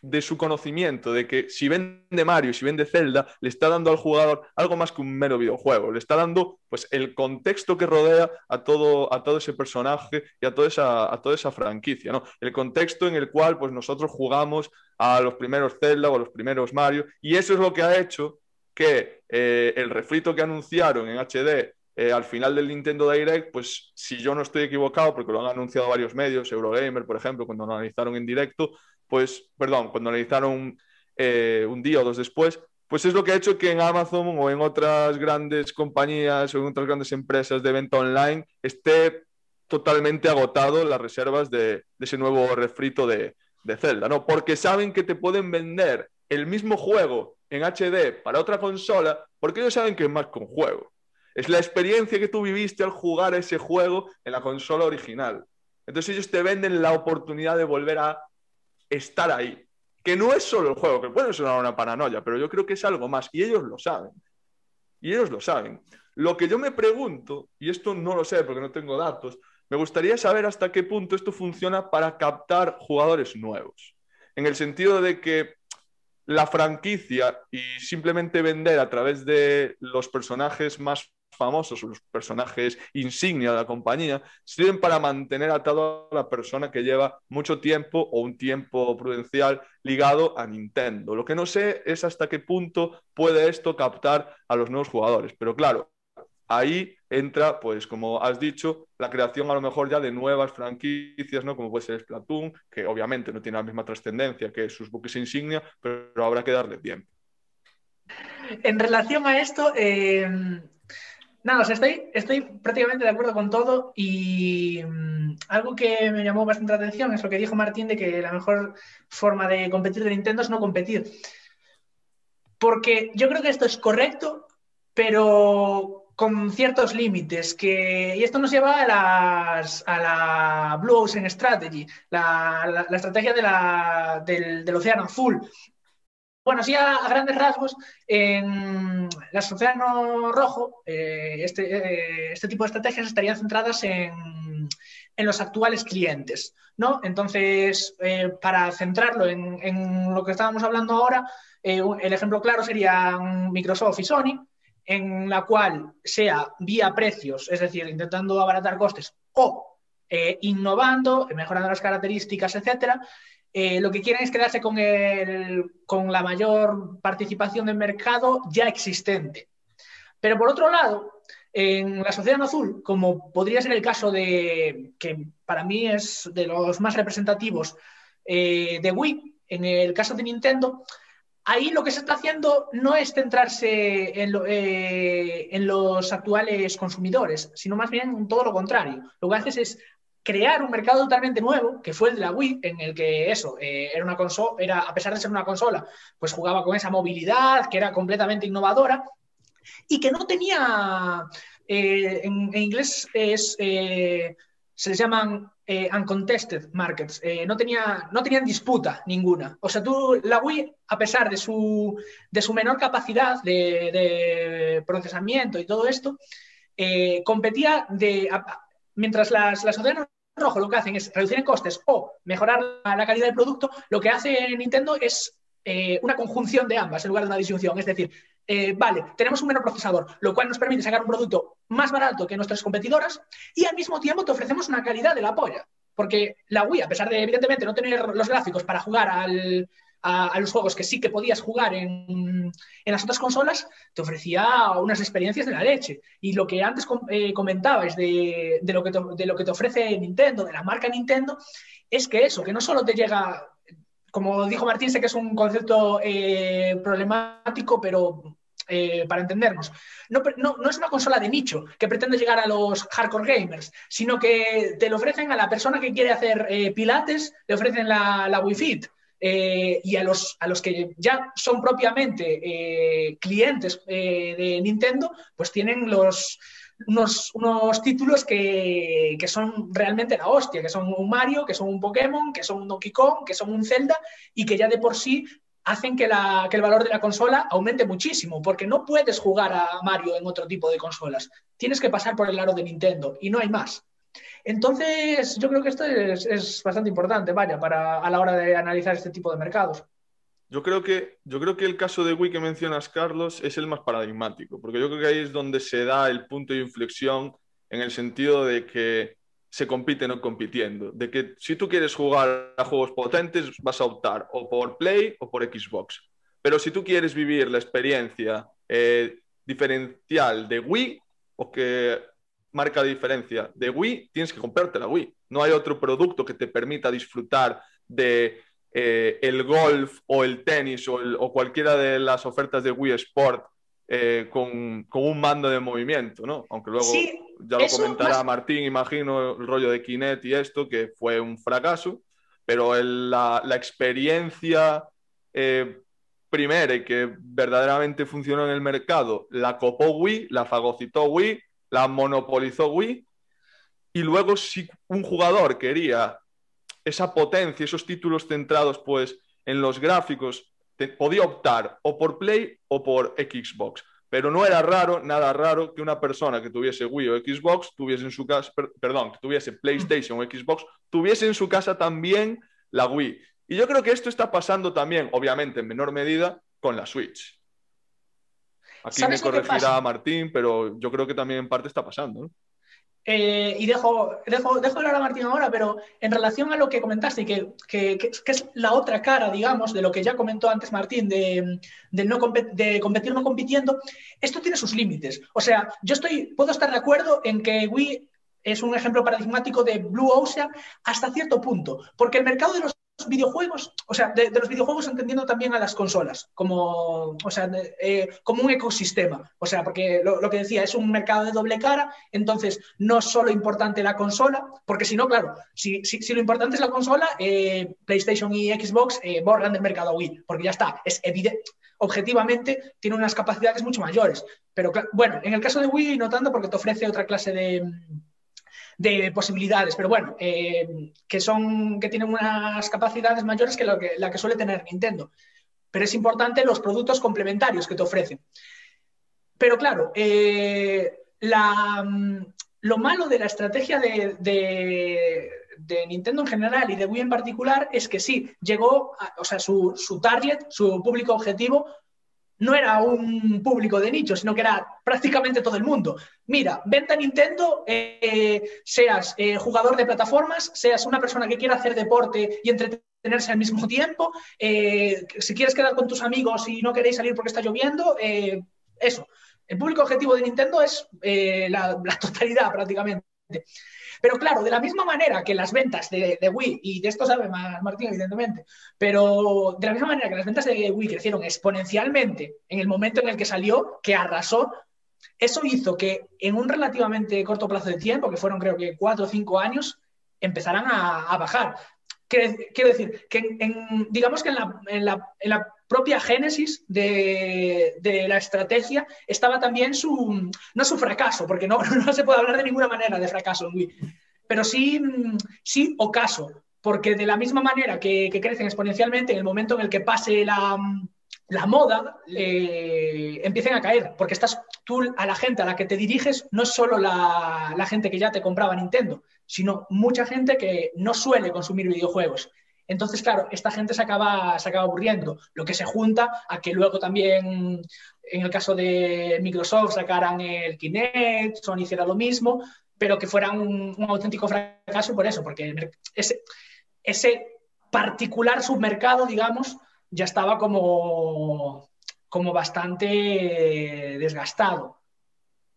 de su conocimiento, de que si vende Mario, si vende Zelda, le está dando al jugador algo más que un mero videojuego, le está dando pues el contexto que rodea a todo, a todo ese personaje y a toda esa, a toda esa franquicia, ¿no? El contexto en el cual pues nosotros jugamos a los primeros Zelda o a los primeros Mario y eso es lo que ha hecho que eh, el refrito que anunciaron en HD eh, al final del Nintendo Direct, pues si yo no estoy equivocado, porque lo han anunciado varios medios, Eurogamer, por ejemplo, cuando lo analizaron en directo, pues, perdón, cuando analizaron eh, un día o dos después, pues es lo que ha hecho que en Amazon o en otras grandes compañías o en otras grandes empresas de venta online esté totalmente agotado las reservas de, ese nuevo refrito de, de, Zelda, ¿no? Porque saben que te pueden vender el mismo juego en HD para otra consola, porque ellos saben que es más que un juego. Es la experiencia que tú viviste al jugar ese juego en la consola original. Entonces ellos te venden la oportunidad de volver a estar ahí. Que no es solo el juego, que puede sonar una paranoia, pero yo creo que es algo más y ellos lo saben. Y ellos lo saben. Lo que yo me pregunto, y esto no lo sé porque no tengo datos, me gustaría saber hasta qué punto esto funciona para captar jugadores nuevos. En el sentido de que la franquicia y simplemente vender a través de los personajes más famosos, los personajes insignia de la compañía, sirven para mantener atado a la persona que lleva mucho tiempo o un tiempo prudencial ligado a Nintendo. Lo que no sé es hasta qué punto puede esto captar a los nuevos jugadores. Pero claro, ahí entra, pues como has dicho, la creación a lo mejor ya de nuevas franquicias, ¿no? Como puede ser Splatoon, que obviamente no tiene la misma trascendencia que sus buques insignia, pero habrá que darle tiempo. En relación a esto, eh, Nada, estoy, prácticamente de acuerdo con todo y mm, algo que me llamó bastante la atención es lo que dijo Martín de que la mejor forma de competir de Nintendo es no competir. Porque yo creo que esto es correcto, pero con ciertos límites. Que, y esto nos lleva a, la Blue Ocean Strategy, la, estrategia del, Océano Azul. Bueno, sí, a, grandes rasgos, en el Océano Rojo, eh, este, eh, este, tipo de estrategias estarían centradas en, los actuales clientes. ¿no? Entonces, eh, para centrarlo en, en, lo que estábamos hablando ahora, el ejemplo claro sería Microsoft y Sony, en la cual sea vía precios, es decir, intentando abaratar costes, o innovando, mejorando las características, etcétera, eh, lo que quieren es quedarse con, el, con la mayor participación del mercado ya existente. Pero por otro lado, en la sociedad azul, como podría ser el caso de, que para mí es de los más representativos eh, de Wii, en el caso de Nintendo, ahí lo que se está haciendo no es centrarse eh, en, los actuales consumidores, sino más bien todo lo contrario. Lo que haces es crear un mercado totalmente nuevo, que fue el de la Wii, en el que eso, eh, era una consola, era, a pesar de ser una consola, pues jugaba con esa movilidad, que era completamente innovadora, y que no tenía, eh, en, inglés es, se les llaman eh, uncontested markets. Eh, no, tenía, no tenían disputa ninguna. O sea, tú, la Wii, a pesar de su, de su menor capacidad de, procesamiento y todo esto, eh, competía de. mientras las, las rojo lo que hacen es reducir en costes o mejorar la calidad del producto, lo que hace Nintendo es una conjunción de ambas en lugar de una disyunción. Es decir, eh, vale, tenemos un menor procesador, lo cual nos permite sacar un producto más barato que nuestras competidoras y al mismo tiempo te ofrecemos una calidad de la polla. Porque la Wii, a pesar de evidentemente no tener los gráficos para jugar a, los juegos que sí que podías jugar en, las otras consolas, te ofrecía unas experiencias de la leche. Y lo que antes eh, comentabas de, lo que te, de lo que te ofrece Nintendo, de la marca Nintendo, es que eso, que no solo te llega como dijo Martín, sé que es un concepto eh, problemático, pero eh, para entendernos. No, no, es una consola de nicho que pretende llegar a los hardcore gamers, sino que te lo ofrecen a la persona que quiere hacer eh, pilates, le ofrecen la, la Wii Fit. Eh, y a los, a los que ya son propiamente clientes de Nintendo, pues tienen los, unos, unos títulos que, que, son realmente la hostia, que son un Mario, que son un Pokémon, que son un Donkey Kong, que son un Zelda y que ya de por sí hacen que, el valor de la consola aumente muchísimo, porque no puedes jugar a Mario en otro tipo de consolas. Tienes que pasar por el aro de Nintendo y no hay más. Entonces, yo creo que esto es, bastante importante, vaya, para, a la hora de analizar este tipo de mercados. Yo creo, que, yo creo que el caso de Wii que mencionas, Carlos, es el más paradigmático, porque yo creo que ahí es donde se da el punto de inflexión en el sentido de que se compite no compitiendo. De que si tú quieres jugar a juegos potentes, vas a optar o por Play o por Xbox. Pero si tú quieres vivir la experiencia eh, diferencial de Wii, o que marca la diferencia de Wii, tienes que comprarte la Wii. No hay otro producto que te permita disfrutar de eh, el golf o el tenis o, o, cualquiera de las ofertas de Wii Sport eh, con, con, un mando de movimiento, ¿no? Aunque luego ya lo comentará Martín, imagino, el rollo de Kinect y esto, que fue un fracaso, pero la, la, experiencia eh, primera y que verdaderamente funcionó en el mercado, la copó Wii, la fagocitó Wii, la monopolizó Wii, y luego si un jugador quería esa potencia, esos títulos centrados pues en los gráficos, podía optar o por Play o por Xbox. Pero no era raro, nada raro, que una persona que tuviese Wii o Xbox tuviese en su casa, perdón, que tuviese PlayStation o Xbox, tuviese en su casa también la Wii. Y yo creo que esto está pasando también, obviamente en menor medida, con la Switch. Aquí me corregirá Martín, pero yo creo que también en parte está pasando. ¿no? Eh, y dejo, dejo, dejo hablar a Martín ahora, pero en relación a lo que comentaste, que, que, que, es la otra cara, digamos, de lo que ya comentó antes Martín, de, de, no de competir no compitiendo, esto tiene sus límites. O sea, yo estoy, puedo estar de acuerdo en que Wii es un ejemplo paradigmático de Blue Ocean hasta cierto punto, porque el mercado de los videojuegos, o sea, de, los videojuegos entendiendo también a las consolas, como, o sea, eh, como un ecosistema. O sea, porque lo, que decía, es un mercado de doble cara, entonces no es solo importante la consola, porque si no, claro, si, si, lo importante es la consola, eh, PlayStation y Xbox eh, borran del mercado Wii, porque ya está, es evidente. Objetivamente tiene unas capacidades mucho mayores. Pero bueno, en el caso de Wii no tanto porque te ofrece otra clase de, de posibilidades, pero bueno, eh, que son que tienen unas capacidades mayores que, lo que la que suele tener Nintendo. Pero es importante los productos complementarios que te ofrecen. Pero claro, eh, lo malo de la estrategia de, de, Nintendo en general y de Wii en particular es que sí, llegó, o sea, su, su target, su público objetivo no era un público de nicho, sino que era prácticamente todo el mundo. Mira, venta Nintendo, eh, seas eh, jugador de plataformas, seas una persona que quiera hacer deporte y entretenerse al mismo tiempo, eh, si quieres quedar con tus amigos y no queréis salir porque está lloviendo, eso. El público objetivo de Nintendo es la, la totalidad prácticamente. Pero claro, de la misma manera que las ventas de, Wii, y de esto sabe Martín evidentemente, pero de la misma manera que las ventas de Wii crecieron exponencialmente en el momento en el que salió, que arrasó, eso hizo que en un relativamente corto plazo de tiempo, que fueron creo que cuatro o cinco años, empezaran a, bajar. Quiero decir, que digamos que en la, propia génesis de, la estrategia estaba también su, no su fracaso, porque no, no se puede hablar de ninguna manera de fracaso en Wii, pero sí, sí ocaso, porque de la misma manera que, crecen exponencialmente, en el momento en el que pase la, moda, empiecen a caer, porque estás tú a la gente a la que te diriges, no es solo la, la gente que ya te compraba Nintendo, sino mucha gente que no suele consumir videojuegos. Entonces, claro, esta gente se acaba, se aburriendo, lo que se junta a que luego también, en el caso de Microsoft, sacaran el Kinect, Sony hiciera lo mismo, pero que fuera un, auténtico fracaso por eso, porque ese, ese particular submercado, digamos, ya estaba como, como bastante desgastado.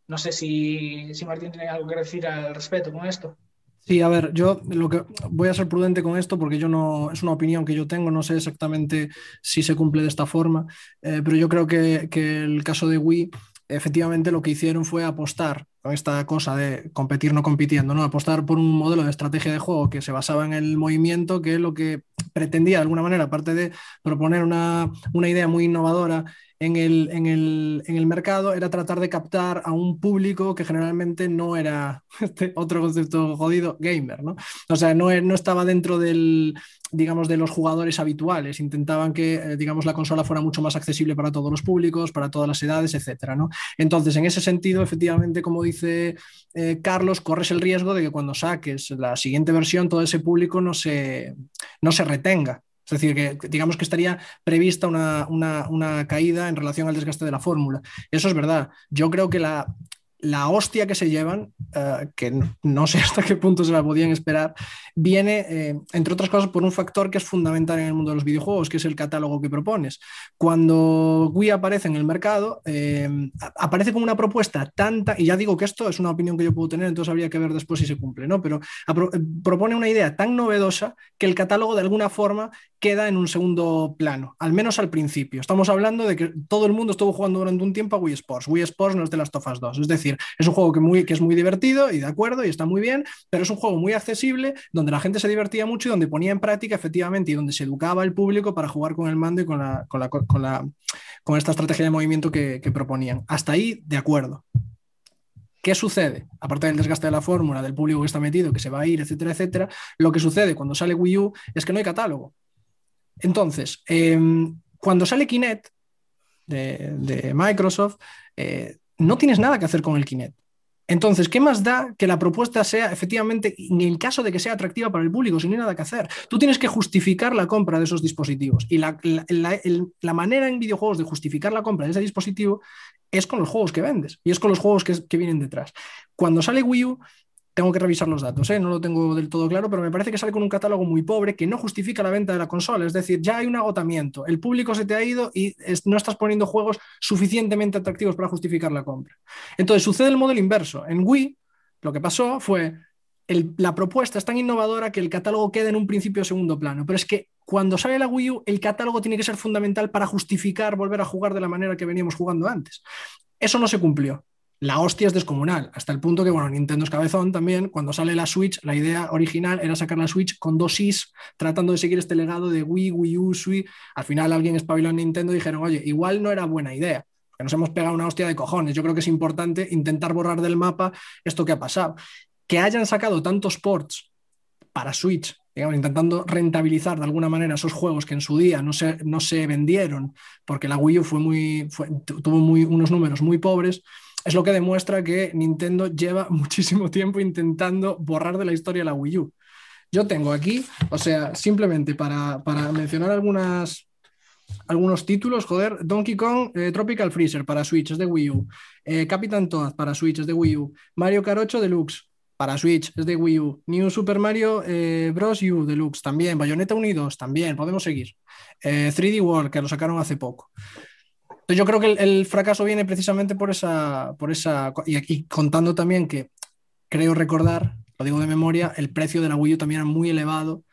No sé si, si Martín tiene algo que decir al respecto con esto. Sí, a ver, yo lo que voy a ser prudente con esto porque yo no es una opinión que yo tengo, no sé exactamente si se cumple de esta forma, eh, pero yo creo que, que, el caso de Wii, efectivamente lo que hicieron fue apostar con esta cosa de competir no compitiendo, ¿no? Apostar por un modelo de estrategia de juego que se basaba en el movimiento, que es lo que pretendía de alguna manera, aparte de proponer una, una idea muy innovadora en el, en, el, en el, mercado era tratar de captar a un público que generalmente no era este otro concepto jodido, gamer, ¿no? O sea, no, no estaba dentro del, digamos, de los jugadores habituales. Intentaban que, eh, digamos, la consola fuera mucho más accesible para todos los públicos, para todas las edades, etcétera, ¿no? Entonces, en ese sentido, efectivamente, como dice eh, Carlos, corres el riesgo de que cuando saques la siguiente versión, todo ese público no se, no se retenga. Es decir, que digamos que estaría prevista una, caída en relación al desgaste de la fórmula. Eso es verdad. Yo creo que la, la hostia que se llevan, eh, que no sé hasta qué punto se la podían esperar, viene, eh, entre otras cosas, por un factor que es fundamental en el mundo de los videojuegos, que es el catálogo que propones. Cuando Wii aparece en el mercado, eh, aparece como una propuesta tanta, y ya digo que esto es una opinión que yo puedo tener, entonces habría que ver después si se cumple, ¿no? Pero propone una idea tan novedosa que el catálogo de alguna forma queda en un segundo plano, al menos al principio. Estamos hablando de que todo el mundo estuvo jugando durante un tiempo a Wii Sports. Wii Sports no es de las Tofas 2. Es decir, es un juego que, muy, es muy divertido y de acuerdo y está muy bien, pero es un juego muy accesible donde la gente se divertía mucho y donde ponía en práctica efectivamente y donde se educaba el público para jugar con el mando y con, la, con, la, con, esta estrategia de movimiento que, que proponían. Hasta ahí, de acuerdo. ¿Qué sucede? Aparte del desgaste de la fórmula, del público que está metido, que se va a ir, etcétera, etcétera, lo que sucede cuando sale Wii U es que no hay catálogo. Entonces, em, cuando sale Kinect de, Microsoft, eh, no tienes nada que hacer con el Kinect. Entonces, ¿qué más da que la propuesta sea efectivamente, en el caso de que sea atractiva para el público, si no hay nada que hacer? Tú tienes que justificar la compra de esos dispositivos. Y la, manera en videojuegos de justificar la compra de ese dispositivo es con los juegos que vendes y es con los juegos que, que vienen detrás. Cuando sale Wii U, tengo que revisar los datos, ¿eh? no lo tengo del todo claro, pero me parece que sale con un catálogo muy pobre que no justifica la venta de la consola. Es decir, ya hay un agotamiento, el público se te ha ido y no estás poniendo juegos suficientemente atractivos para justificar la compra. Entonces sucede el modelo inverso. En Wii, lo que pasó fue la propuesta es tan innovadora que el catálogo queda en un principio segundo plano. Pero es que cuando sale la Wii U, el catálogo tiene que ser fundamental para justificar volver a jugar de la manera que veníamos jugando antes. Eso no se cumplió. La hostia es descomunal, hasta el punto que, bueno, Nintendo es cabezón también. Cuando sale la Switch, la idea original era sacar la Switch con dos Is, tratando de seguir este legado de Wii, Wii U, Switch. Al final alguien espabiló en Nintendo y dijeron, oye, igual no era buena idea que nos hemos pegado una hostia de cojones. Yo creo que es importante intentar borrar del mapa esto que ha pasado que hayan sacado tantos ports para Switch, digamos, intentando rentabilizar de alguna manera esos juegos que en su día no se, no se vendieron porque la Wii U fue muy, tuvo muy, unos números muy pobres, es lo que demuestra que Nintendo lleva muchísimo tiempo intentando borrar de la historia la Wii U. Yo tengo aquí, o sea, simplemente para, mencionar algunas, algunos títulos, joder, Donkey Kong eh, Tropical Freezer para Switch, es de Wii U, eh, Captain Toad para Switch, es de Wii U, Mario Kart 8 Deluxe, para Switch, es de Wii U. New Super Mario eh, Bros. U Deluxe también. Bayonetta Unidos también, podemos seguir. 3D eh, World, que lo sacaron hace poco. Entonces yo creo que el, fracaso viene precisamente por esa, por esa. Y aquí contando también que creo recordar, lo digo de memoria, el precio de la Wii U también era muy elevado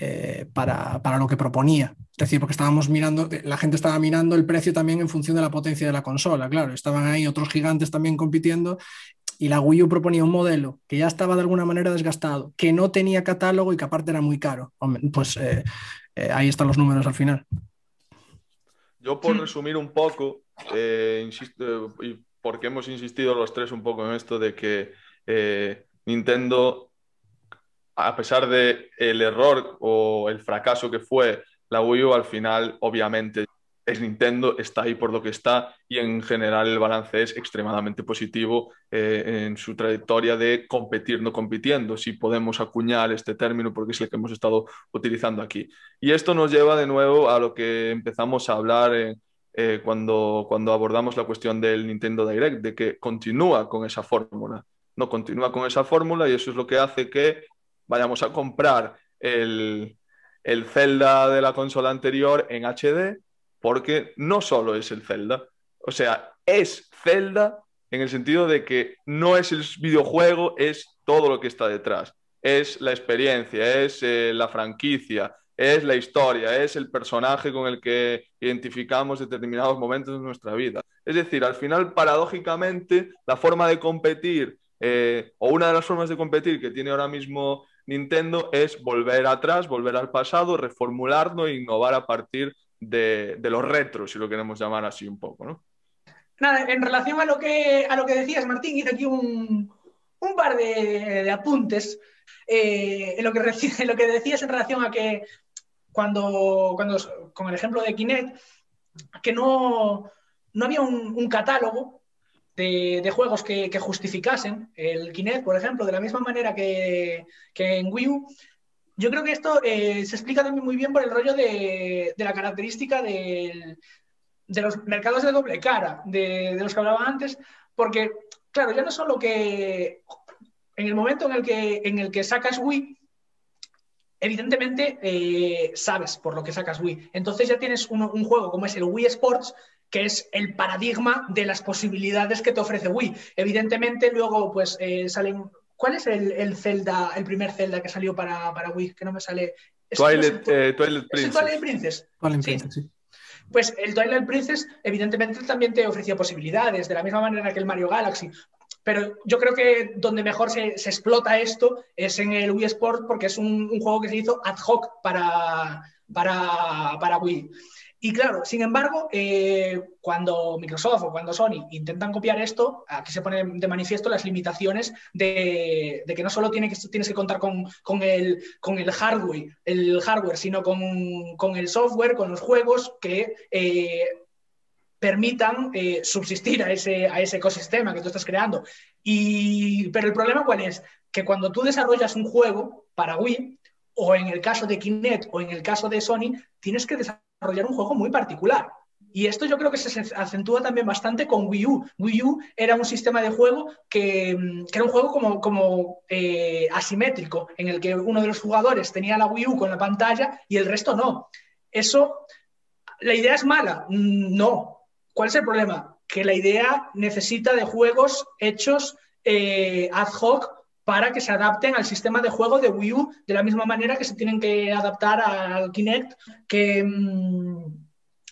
eh, para, para, lo que proponía. Es decir, porque estábamos mirando, la gente estaba mirando el precio también en función de la potencia de la consola, claro, estaban ahí otros gigantes también compitiendo y la Wii U proponía un modelo que ya estaba de alguna manera desgastado, que no tenía catálogo y que aparte era muy caro. pues eh, eh, ahí están los números al final. Yo por resumir un poco, eh, insisto, y porque hemos insistido los tres un poco en esto de que Nintendo, a pesar de el error o el fracaso que fue la Wii U, al final obviamente es Nintendo, está ahí por lo que está y en general el balance es extremadamente positivo eh, en su trayectoria de competir, no compitiendo, si podemos acuñar este término porque es el que hemos estado utilizando aquí. Y esto nos lleva de nuevo a lo que empezamos a hablar eh, cuando, cuando abordamos la cuestión del Nintendo Direct, de que continúa con esa fórmula, no continúa con esa fórmula y eso es lo que hace que vayamos a comprar el, el Zelda de la consola anterior en HD porque no solo es el Zelda, o sea, es Zelda en el sentido de que no es el videojuego, es todo lo que está detrás. Es la experiencia, es eh, la franquicia, es la historia, es el personaje con el que identificamos determinados momentos de nuestra vida. Es decir, al final, paradójicamente, la forma de competir, eh, o una de las formas de competir que tiene ahora mismo Nintendo es volver atrás, volver al pasado, reformularlo e innovar a partir de, los retros, si lo queremos llamar así un poco, ¿no? Nada, en relación a lo que, a lo que decías, Martín, hice aquí un, par de, apuntes. Eh, en, lo que, lo que decías en relación a que cuando, cuando con el ejemplo de Kinect, que no, no había un, catálogo de, juegos que, justificasen el Kinect, por ejemplo, de la misma manera que, que en Wii U, yo creo que esto eh, se explica también muy bien por el rollo de, la característica de los mercados de doble cara, de, los que hablaba antes, porque, claro, ya no solo que en el momento en el que, en el que sacas Wii, evidentemente eh, sabes por lo que sacas Wii. Entonces ya tienes un, juego como es el Wii Sports, que es el paradigma de las posibilidades que te ofrece Wii. Evidentemente luego pues eh, salen ¿Cuál es el, el, Zelda, el primer Zelda que salió para, para Wii? Que no me sale. Twilight, eh, Twilight Princess. Twilight Princess. Twilight Princess, sí. Pues el Twilight Princess, evidentemente, también te ofrecía posibilidades, de la misma manera que el Mario Galaxy. Pero yo creo que donde mejor se, se explota esto es en el Wii Sport, porque es un, un, juego que se hizo ad hoc para, para, para Wii. Y claro, sin embargo, eh, cuando Microsoft o cuando Sony intentan copiar esto, aquí se ponen de manifiesto las limitaciones de, que no solo tienes que, tienes que contar con, el, con el, hardware, el hardware, sino con, el software, con los juegos que eh, permitan eh, subsistir a ese, a ese ecosistema que tú estás creando. Y, pero el problema cuál es? Que cuando tú desarrollas un juego para Wii, o en el caso de Kinect o en el caso de Sony, tienes que desarrollar desarrollar un juego muy particular. Y esto yo creo que se acentúa también bastante con Wii U. Wii U era un sistema de juego que, era un juego como, como eh, asimétrico, en el que uno de los jugadores tenía la Wii U con la pantalla y el resto no. Eso, ¿la idea es mala? No. ¿Cuál es el problema? Que la idea necesita de juegos hechos eh, ad hoc para que se adapten al sistema de juego de Wii U de la misma manera que se tienen que adaptar al Kinect, que, mm,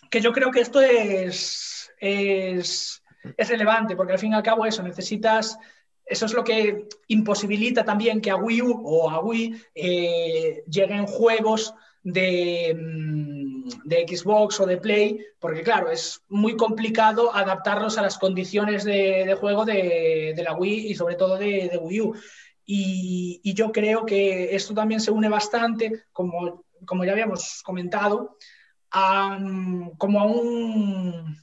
que yo creo que esto es, es, relevante, porque al fin y al cabo eso, necesitas eso es lo que imposibilita también que a Wii U o a Wii eh, lleguen juegos de, mm, de, Xbox o de Play, porque claro, es muy complicado adaptarlos a las condiciones de, juego de, la Wii y sobre todo de, Wii U. Y, yo creo que esto también se une bastante, como, como ya habíamos comentado, a, como a un,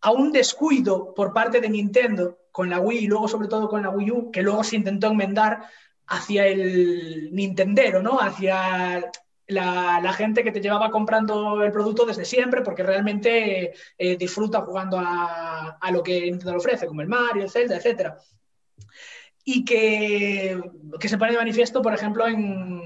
a un descuido por parte de Nintendo con la Wii y luego sobre todo con la Wii U, que luego se intentó enmendar hacia el Nintendero, ¿no? Hacia la, gente que te llevaba comprando el producto desde siempre porque realmente eh, disfruta jugando a, lo que Nintendo ofrece, como el Mario, el Zelda, etc. Y que, que se pone de manifiesto, por ejemplo, en,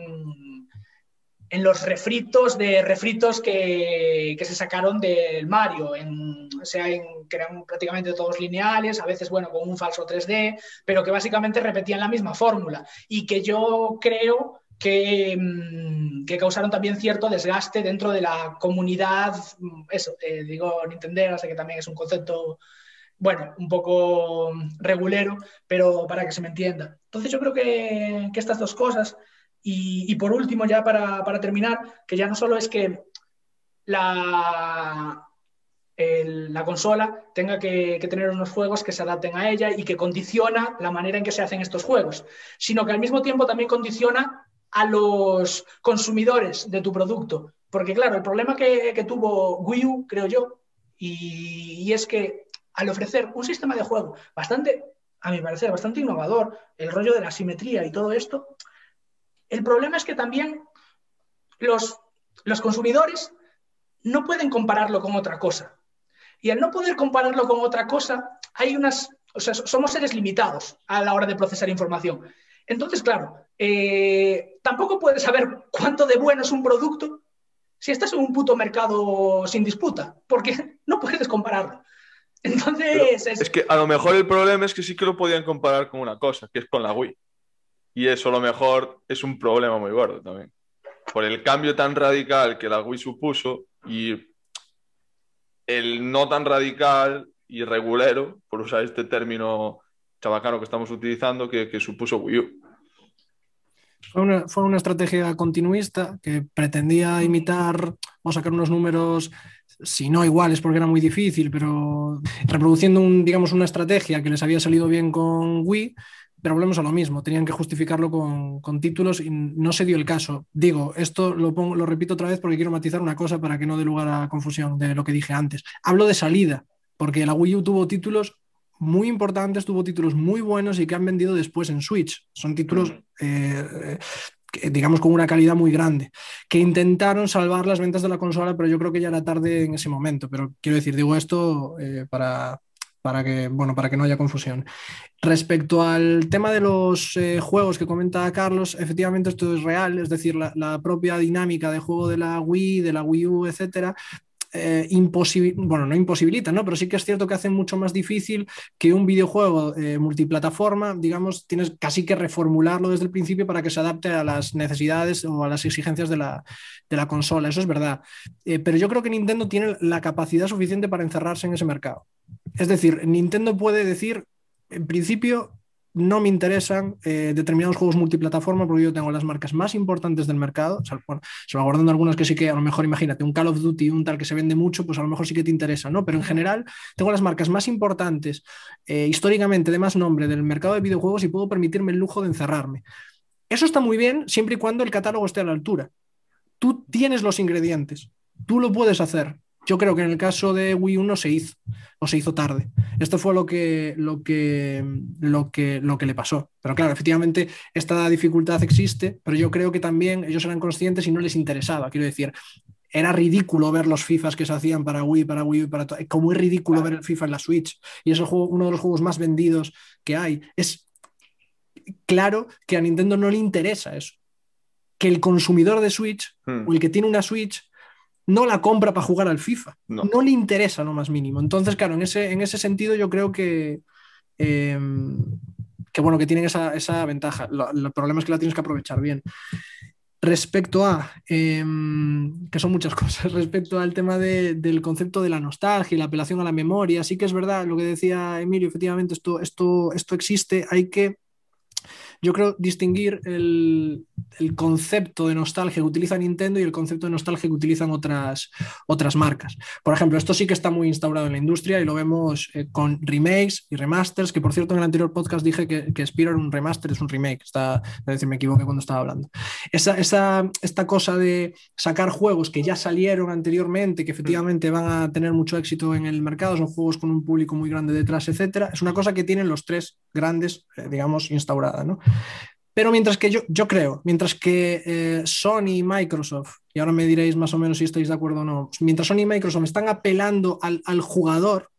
en los refritos de refritos que, que se sacaron del Mario, en, o sea, que eran prácticamente todos lineales, a veces, bueno, con un falso 3D, pero que básicamente repetían la misma fórmula y que yo creo Mm, que, causaron también cierto desgaste dentro de la comunidad, mm, eso, eh, digo Nintendo, sé que también es un concepto, bueno, un poco regulero, pero para que se me entienda. Entonces yo creo que, estas dos cosas, y, por último, ya para, terminar, que ya no solo es que la, la consola tenga que, que, tener unos juegos que se adapten a ella y que condiciona la manera en que se hacen estos juegos, sino que al mismo tiempo también condiciona a los consumidores de tu producto. Porque claro, el problema que, tuvo Wii U, creo yo, y, es que al ofrecer un sistema de juego bastante, a mi parecer, bastante innovador, el rollo de la simetría y todo esto, el problema es que también los, los consumidores no pueden compararlo con otra cosa. Y al no poder compararlo con otra cosa, hay unas, o sea, somos seres limitados a la hora de procesar información. Entonces, claro, eh, tampoco puedes saber cuánto de bueno es un producto si estás en un puto mercado sin disputa, porque no puedes compararlo. Entonces. Es... que a lo mejor el problema es que sí que lo podían comparar con una cosa, que es con la Wii. Y eso a lo mejor es un problema muy gordo también. Por el cambio tan radical que la Wii supuso y el no tan radical y regulero, por usar este término chabacano que estamos utilizando, que, supuso Wii U. Fue una, fue una, estrategia continuista que pretendía imitar o sacar unos números, si no iguales, porque era muy difícil, pero reproduciendo un, digamos, una estrategia que les había salido bien con Wii, pero volvemos a lo mismo, tenían que justificarlo con, con, títulos y no se dio el caso. Digo, esto lo, pongo, lo repito otra vez porque quiero matizar una cosa para que no dé lugar a confusión de lo que dije antes. Hablo de salida, porque la Wii U tuvo títulos muy importantes, tuvo títulos muy buenos y que han vendido después en Switch. Son títulos, eh, digamos, con una calidad muy grande, que intentaron salvar las ventas de la consola, pero yo creo que ya era tarde en ese momento. Pero quiero decir, digo esto eh, para, para que, bueno, para que no haya confusión. Respecto al tema de los eh, juegos que comenta Carlos, efectivamente esto es real, es decir, la, la, propia dinámica de juego de la Wii, de la Wii U, etcétera, eh, bueno, no imposibilita, ¿no? Pero sí que es cierto que hace mucho más difícil que un videojuego eh, multiplataforma, digamos, tienes casi que reformularlo desde el principio para que se adapte a las necesidades o a las exigencias de la, consola, eso es verdad. Eh, pero yo creo que Nintendo tiene la capacidad suficiente para encerrarse en ese mercado. Es decir, Nintendo puede decir, en principio, no me interesan eh, determinados juegos multiplataforma porque yo tengo las marcas más importantes del mercado, o sea, bueno, algunas que sí que a lo mejor, imagínate, un Call of Duty, un tal que se vende mucho, pues a lo mejor sí que te interesa, ¿no? Pero en general tengo las marcas más importantes eh, históricamente de más nombre del mercado de videojuegos y puedo permitirme el lujo de encerrarme. Eso está muy bien siempre y cuando el catálogo esté a la altura. Tú tienes los ingredientes, tú lo puedes hacer, yo creo que en el caso de Wii U no se hizo, o se hizo tarde. Esto fue lo que, lo que, lo que, lo que le pasó. Pero claro, efectivamente, esta dificultad existe, pero yo creo que también ellos eran conscientes y no les interesaba. Quiero decir, era ridículo ver los FIFAs que se hacían para Wii, para Wii, para todo. Como es ridículo ver el FIFA en la Switch. Y es juego, uno de los juegos más vendidos que hay. Es claro que a Nintendo no le interesa eso. Que el consumidor de Switch hmm. o el que tiene una Switch no la compra para jugar al FIFA. No. le interesa lo más mínimo. Entonces, claro, en ese, en ese sentido yo creo que, que bueno, que tienen esa, esa ventaja. el problema es que la tienes que aprovechar bien. Respecto a, em, que son muchas cosas, respecto al tema del concepto de la nostalgia y la apelación a la memoria, sí que es verdad lo que decía Emilio, efectivamente esto, esto, esto existe, hay que yo creo distinguir el, concepto de nostalgia que utiliza Nintendo y el concepto de nostalgia que utilizan otras, otras marcas. Por ejemplo, esto sí que está muy instaurado en la industria y lo vemos eh, con remakes y remasters, que por cierto en el anterior podcast dije que, que Spiro un remaster, es un remake, está, es decir, me equivoqué cuando estaba hablando. Esa, esa, esta cosa de sacar juegos que ya salieron anteriormente, que efectivamente van a tener mucho éxito en el mercado, son juegos con un público muy grande detrás, etcétera, es una cosa que tienen los tres grandes, eh, digamos, instaurada, ¿no? Pero mientras que yo, yo creo, mientras que eh, Sony y Microsoft, y ahora me diréis más o menos si estáis de acuerdo o no, mientras Sony y Microsoft están apelando al, al jugador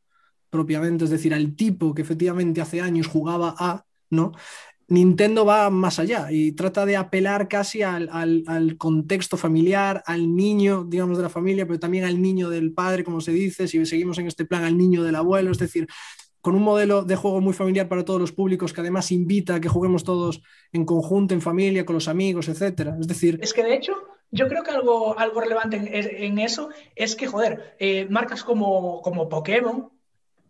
propiamente, es decir, al tipo que efectivamente hace años jugaba a, ¿no? Nintendo va más allá y trata de apelar casi al, al, al, contexto familiar, al niño, digamos, de la familia, pero también al niño del padre, como se dice, si seguimos en este plan, al niño del abuelo, es decir, con un modelo de juego muy familiar para todos los públicos que además invita a que juguemos todos en conjunto, en familia, con los amigos, etcétera. Es decir... Es que de hecho, yo creo que algo, algo relevante en, eso es que, joder, eh, marcas como, como Pokémon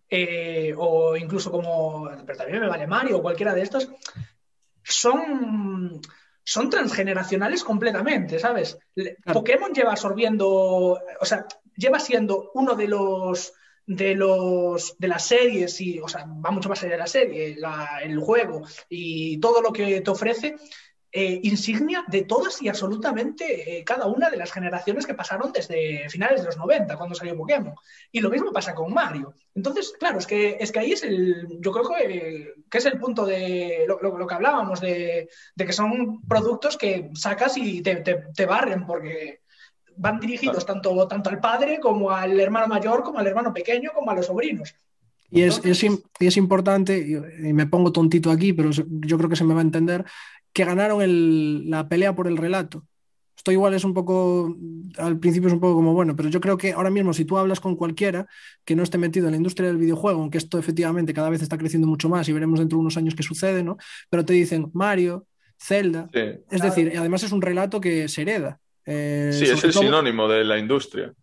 eh, o incluso como, pero también me vale Mario o cualquiera de estos, son, son transgeneracionales completamente, ¿sabes? Pokémon lleva absorbiendo, o sea, lleva siendo uno de los de, los, de las series, y, o sea, va mucho más allá de la serie, el juego y todo lo que te ofrece, eh, insignia de todas y absolutamente eh, cada una de las generaciones que pasaron desde finales de los 90, cuando salió Pokémon. Y lo mismo pasa con Mario. Entonces, claro, es que, es que ahí es el, yo creo que, que es el punto de lo, lo, que hablábamos, de, de, que son productos que sacas y te, te, te barren, porque van dirigidos tanto, tanto al padre como al hermano mayor, como al hermano pequeño, como a los sobrinos. Y es, es, es, importante, y me pongo tontito aquí, pero yo creo que se me va a entender, que ganaron el, la pelea por el relato. Esto igual es un poco, al principio es un poco como bueno, pero yo creo que ahora mismo si tú hablas con cualquiera que no esté metido en la industria del videojuego, aunque esto efectivamente cada vez está creciendo mucho más y veremos dentro de unos años qué sucede, ¿no? Pero te dicen Mario, Zelda, sí, es claro. decir, además es un relato que se hereda. Eh, sí, es el todo, sinónimo de la industria.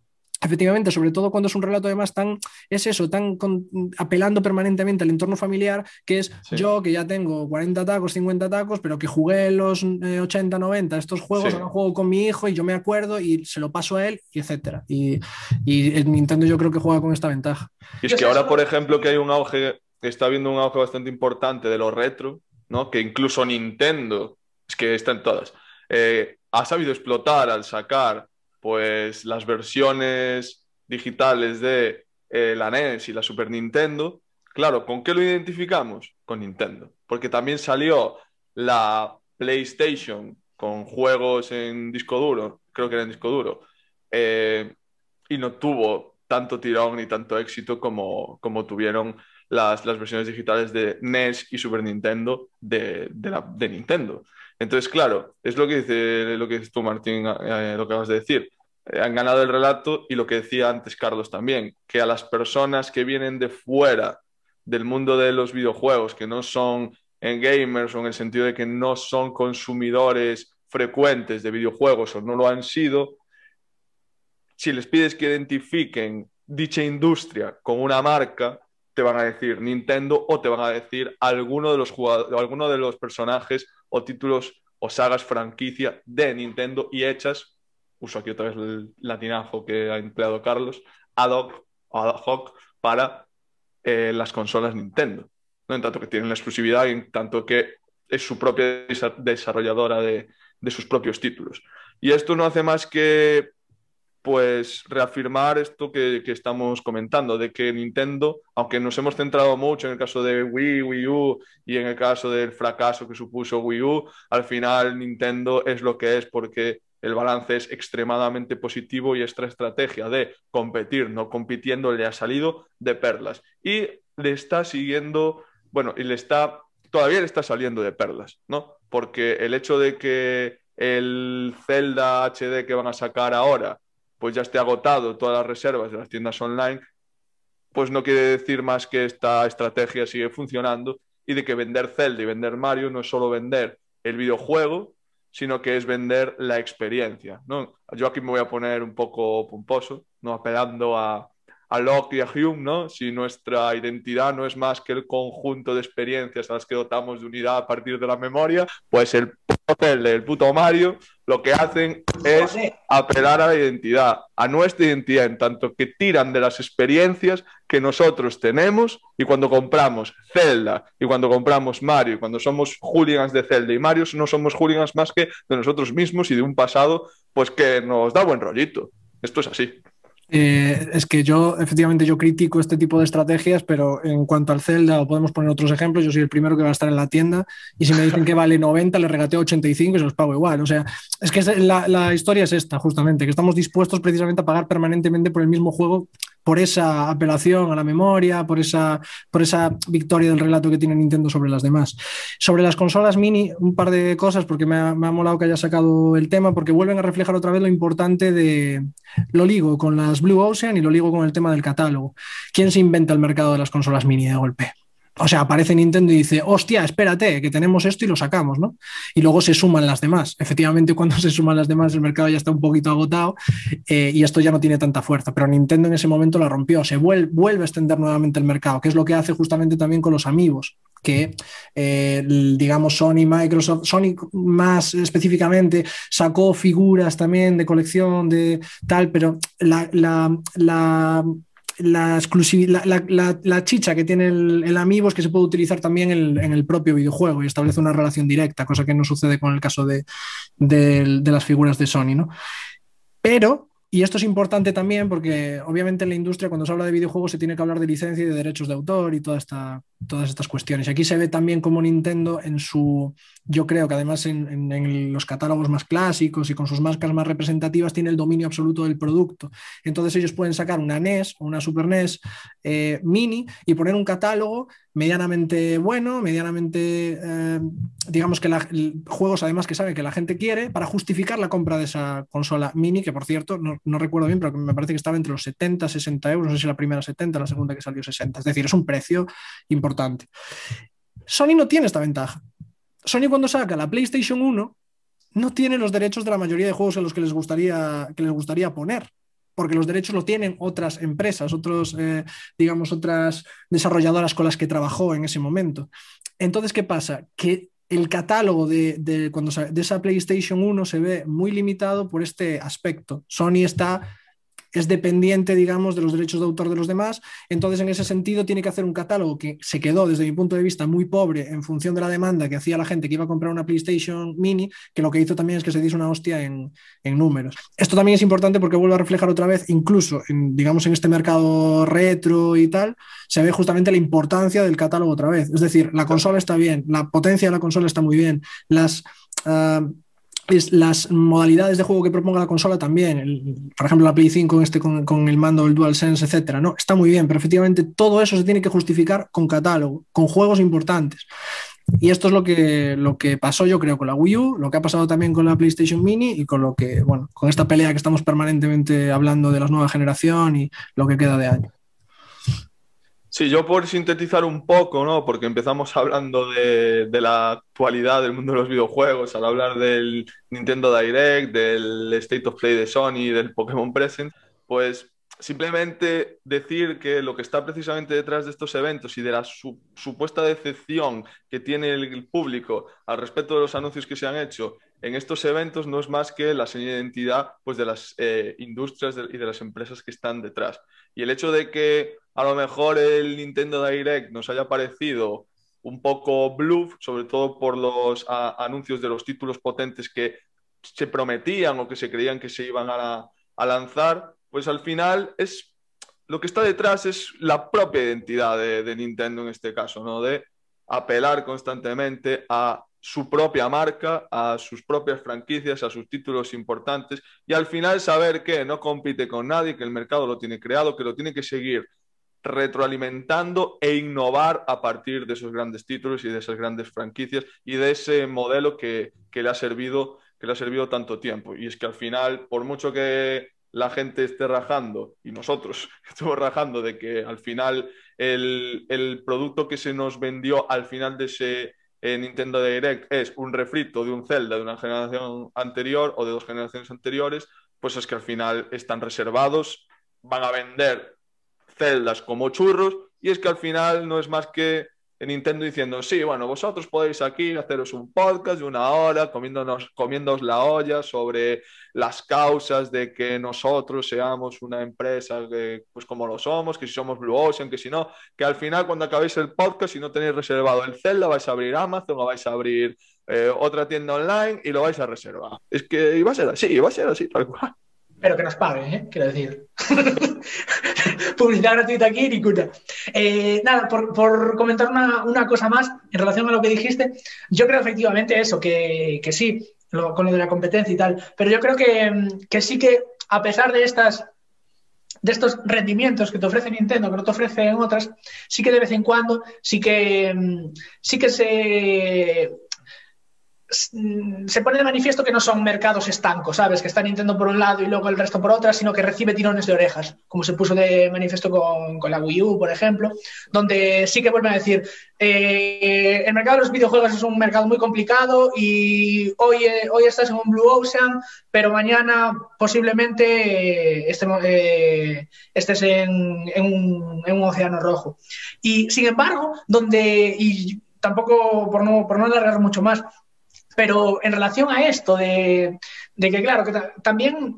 Efectivamente, sobre todo cuando es un relato además tan, es eso, tan con, apelando permanentemente al entorno familiar, que es sí. yo que ya tengo 40 tacos, 50 tacos, pero que jugué los eh, 80, 90 estos juegos, sí. ahora juego con mi hijo y yo me acuerdo y se lo paso a él, y etcétera. Y, y el Nintendo yo creo que juega con esta ventaja. Y es que ahora, por ejemplo, que hay un auge, que está habiendo un auge bastante importante de lo retro, ¿no? Que incluso Nintendo, es que está en todas. Eh, ha sabido explotar al sacar pues las versiones digitales de eh, la NES y la Super Nintendo. Claro, ¿con qué lo identificamos? Con Nintendo, porque también salió la PlayStation con juegos en disco duro, creo que era en disco duro, eh, y no tuvo tanto tirón ni tanto éxito como, como tuvieron las, versiones digitales de NES y Super Nintendo de Nintendo. Entonces, claro, es lo que dice lo que dices tú, Martín, eh, lo que acabas de decir. Eh, han ganado el relato y lo que decía antes Carlos también, que a las personas que vienen de fuera del mundo de los videojuegos, que no son en gamers o en el sentido de que no son consumidores frecuentes de videojuegos o no lo han sido, si les pides que identifiquen dicha industria con una marca, te van a decir Nintendo o te van a decir alguno de los, alguno de los personajes o títulos o sagas franquicia de Nintendo y hechas, uso aquí otra vez el latinazo que ha empleado Carlos, ad hoc, ad hoc para eh, las consolas Nintendo. ¿no? En tanto que tienen la exclusividad y en tanto que es su propia desarrolladora de, de sus propios títulos. Y esto no hace más que pues reafirmar esto que, que, estamos comentando, de que Nintendo, aunque nos hemos centrado mucho en el caso de Wii, Wii U y en el caso del fracaso que supuso Wii U, al final Nintendo es lo que es porque el balance es extremadamente positivo y esta estrategia de competir, no compitiendo, le ha salido de perlas. Y le está siguiendo, bueno, y le está, todavía le está saliendo de perlas, ¿no? Porque el hecho de que el Zelda HD que van a sacar ahora pues ya esté agotado todas las reservas de las tiendas online, pues no quiere decir más que esta estrategia sigue funcionando y de que vender Zelda y vender Mario no es solo vender el videojuego, sino que es vender la experiencia. ¿no? Yo aquí me voy a poner un poco pomposo, ¿no? apelando a, a Locke y a Hume, ¿no? si nuestra identidad no es más que el conjunto de experiencias a las que dotamos de unidad a partir de la memoria, pues el puto el puto Mario lo que hacen es apelar a la identidad, a nuestra identidad, en tanto que tiran de las experiencias que nosotros tenemos y cuando compramos Zelda y cuando compramos Mario y cuando somos hooligans de Zelda y Mario, no somos hooligans más que de nosotros mismos y de un pasado pues que nos da buen rollito. Esto es así. Eh, es que yo, efectivamente, yo critico este tipo de estrategias, pero en cuanto al Zelda, podemos poner otros ejemplos, yo soy el primero que va a estar en la tienda y si me dicen que vale 90, le regateo 85 y se los pago igual. O sea, es que la, la historia es esta, justamente, que estamos dispuestos precisamente a pagar permanentemente por el mismo juego por esa apelación a la memoria, por esa, por esa victoria del relato que tiene Nintendo sobre las demás. Sobre las consolas mini, un par de cosas, porque me ha, me ha molado que haya sacado el tema, porque vuelven a reflejar otra vez lo importante de... Lo ligo con las Blue Ocean y lo ligo con el tema del catálogo. ¿Quién se inventa el mercado de las consolas mini de golpe? O sea, aparece Nintendo y dice, hostia, espérate, que tenemos esto y lo sacamos, ¿no? Y luego se suman las demás. Efectivamente, cuando se suman las demás, el mercado ya está un poquito agotado eh, y esto ya no tiene tanta fuerza. Pero Nintendo en ese momento la rompió, se vuelve, vuelve a extender nuevamente el mercado, que es lo que hace justamente también con los amigos que, eh, digamos, Sony, Microsoft, Sony más específicamente sacó figuras también de colección, de tal, pero la, la, la la, exclusividad, la, chicha que tiene el, el, Amiibo es que se puede utilizar también en el propio videojuego y establece una relación directa, cosa que no sucede con el caso de, de, de las figuras de Sony. ¿no? Pero y esto es importante también porque obviamente en la industria cuando se habla de videojuegos se tiene que hablar de licencia y de derechos de autor y todas estas cuestiones. Y aquí se ve también como Nintendo en su, yo creo que además en, en, los catálogos más clásicos y con sus marcas más representativas tiene el dominio absoluto del producto. Entonces ellos pueden sacar una NES o una Super NES eh, mini y poner un catálogo medianamente bueno, medianamente, eh, digamos que la, juegos además que saben que la gente quiere para justificar la compra de esa consola mini, que por cierto, no, recuerdo bien, pero me parece que estaba entre los 70, 60 euros, no sé si la primera 70, la segunda que salió 60, es decir, es un precio importante. Sony no tiene esta ventaja. Sony cuando saca la PlayStation 1 no tiene los derechos de la mayoría de juegos en los que les gustaría, que les gustaría poner porque los derechos lo tienen otras empresas, otros, eh, digamos, otras desarrolladoras con las que trabajó en ese momento. Entonces, ¿qué pasa? Que el catálogo de, de, cuando, de esa PlayStation 1 se ve muy limitado por este aspecto. Sony está es dependiente, digamos, de los derechos de autor de los demás. Entonces, en ese sentido, tiene que hacer un catálogo que se quedó, desde mi punto de vista, muy pobre en función de la demanda que hacía la gente que iba a comprar una PlayStation Mini, que lo que hizo también es que se diese una hostia en, en números. Esto también es importante porque vuelve a reflejar otra vez, incluso, en, digamos, en este mercado retro y tal, se ve justamente la importancia del catálogo otra vez. Es decir, la consola está bien, la potencia de la consola está muy bien, las... Uh, es las modalidades de juego que proponga la consola también, por ejemplo la Play 5 este con, con, el mando, el DualSense, etcétera, ¿no? Está muy bien, pero efectivamente todo eso se tiene que justificar con catálogo, con juegos importantes. Y esto es lo que, lo que pasó yo creo con la Wii U, lo que ha pasado también con la PlayStation Mini y con lo que, bueno, con esta pelea que estamos permanentemente hablando de la nueva generación y lo que queda de año. Sí, yo por sintetizar un poco, ¿no? Porque empezamos hablando de, de, la actualidad del mundo de los videojuegos, al hablar del Nintendo Direct, del State of Play de Sony, del Pokémon Present, pues simplemente decir que lo que está precisamente detrás de estos eventos y de la su supuesta decepción que tiene el, público al respecto de los anuncios que se han hecho en estos eventos no es más que la señal de identidad pues, de las eh, industrias y de las empresas que están detrás. Y el hecho de que a lo mejor el Nintendo Direct nos haya parecido un poco bluff, sobre todo por los anuncios de los títulos potentes que se prometían o que se creían que se iban a, a, lanzar, pues al final es lo que está detrás es la propia identidad de, de Nintendo en este caso, ¿no? De apelar constantemente a su propia marca, a sus propias franquicias, a sus títulos importantes y al final saber que no compite con nadie, que el mercado lo tiene creado, que lo tiene que seguir retroalimentando e innovar a partir de esos grandes títulos y de esas grandes franquicias y de ese modelo que, que, le, ha servido, que le ha servido tanto tiempo. Y es que al final, por mucho que la gente esté rajando, y nosotros estamos rajando de que al final el, el producto que se nos vendió al final de ese eh, Nintendo Direct es un refrito de un Zelda de una generación anterior o de dos generaciones anteriores, pues es que al final están reservados, van a vender celdas como churros, y es que al final no es más que Nintendo diciendo, sí, bueno, vosotros podéis aquí haceros un podcast de una hora comiéndonos, comiéndoos la olla sobre las causas de que nosotros seamos una empresa pues como lo somos, que si somos Blue Ocean, que si no, que al final cuando acabéis el podcast y no tenéis reservado el Zelda, vais a abrir Amazon o vais a abrir eh, otra tienda online y lo vais a reservar. Es que iba a ser así, iba a ser así, tal cual pero que nos paguen, ¿eh? quiero decir. Publicidad gratuita aquí, ninguna. Eh, nada, por, por comentar una, una, cosa más en relación a lo que dijiste, yo creo efectivamente eso, que, que sí, lo, con lo de la competencia y tal, pero yo creo que, que, sí que a pesar de estas de estos rendimientos que te ofrece Nintendo, que no te ofrecen otras, sí que de vez en cuando, sí que, sí que se se pone de manifiesto que no son mercados estancos, ¿sabes? Que está Nintendo por un lado y luego el resto por otra, sino que recibe tirones de orejas, como se puso de manifiesto con, la Wii U, por ejemplo, donde sí que vuelven a decir, eh, el mercado de los videojuegos es un mercado muy complicado y hoy, eh, hoy estás en un Blue Ocean, pero mañana posiblemente eh, estés en, en, un, en un océano rojo. Y sin embargo, donde, y tampoco por no, por no alargar mucho más, pero en relación a esto de, que, claro, que también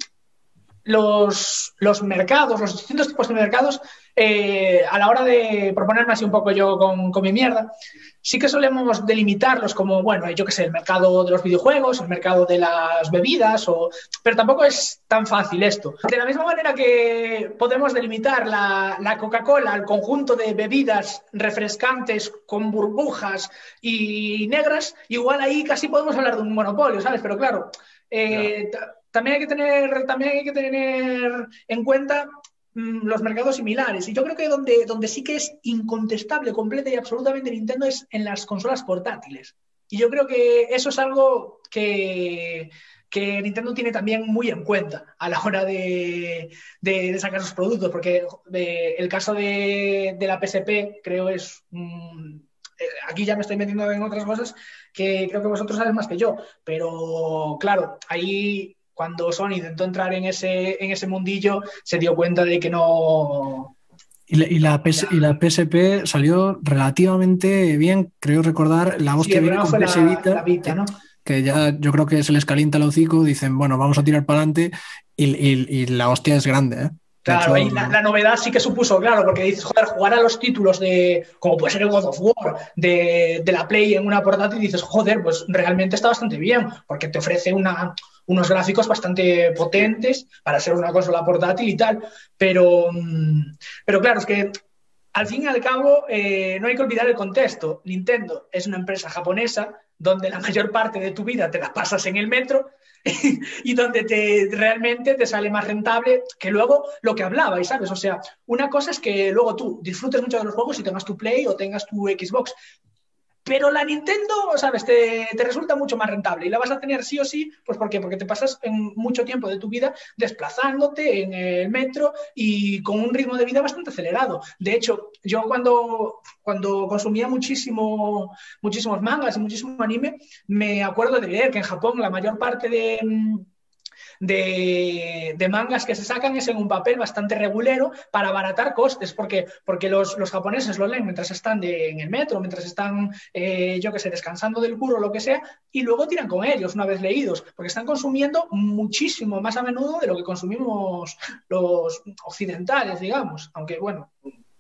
los, los, mercados, los distintos tipos de mercados, eh, a la hora de proponerme así un poco yo con, con, mi mierda, sí que solemos delimitarlos como, bueno, yo qué sé, el mercado de los videojuegos, el mercado de las bebidas, o... pero tampoco es tan fácil esto. De la misma manera que podemos delimitar la, la Coca-Cola al conjunto de bebidas refrescantes con burbujas y negras, igual ahí casi podemos hablar de un monopolio, ¿sabes? Pero claro, eh, también hay que tener, también hay que tener en cuenta los mercados similares. Y yo creo que donde, donde sí que es incontestable, completa y absolutamente Nintendo es en las consolas portátiles. Y yo creo que eso es algo que, que Nintendo tiene también muy en cuenta a la hora de, de, sacar sus productos, porque el caso de, de, la PSP creo es... Mm, eh, aquí ya me estoy metiendo en otras cosas que creo que vosotros sabéis más que yo, pero claro, ahí cuando Sony intentó entrar en ese, en ese mundillo, se dio cuenta de que no... Y la, y la, PS, y la PSP salió relativamente bien, creo recordar, la hostia sí, viene con PS Vita, la Vita ¿no? que ya yo creo que se les calienta el hocico, dicen, bueno, vamos a tirar para adelante y, y, y, la hostia es grande, ¿eh? Claro, ahí la, la, novedad sí que supuso, claro, porque dices, joder, jugar a los títulos de, como puede ser el God of War, de, de la Play en una portátil, y dices, joder, pues realmente está bastante bien, porque te ofrece una, unos gráficos bastante potentes para ser una consola portátil y tal. Pero, pero claro, es que al fin y al cabo eh, no hay que olvidar el contexto. Nintendo es una empresa japonesa donde la mayor parte de tu vida te la pasas en el metro y donde te, realmente te sale más rentable que luego lo que hablabais, ¿sabes? O sea, una cosa es que luego tú disfrutes mucho de los juegos y tengas tu Play o tengas tu Xbox, pero la Nintendo, ¿sabes? Te, resulta mucho más rentable y la vas a tener sí o sí, pues ¿por qué? Porque te pasas en mucho tiempo de tu vida desplazándote en el metro y con un ritmo de vida bastante acelerado. De hecho, yo cuando, cuando consumía muchísimo, muchísimos mangas y muchísimo anime, me acuerdo de leer que en Japón la mayor parte de de, mangas que se sacan es en un papel bastante regulero para abaratar costes, porque, porque los, los japoneses lo leen mientras están en el metro, mientras están, eh, yo que sé, descansando del curro lo que sea, y luego tiran con ellos una vez leídos, porque están consumiendo muchísimo más a menudo de lo que consumimos los occidentales, digamos, aunque bueno,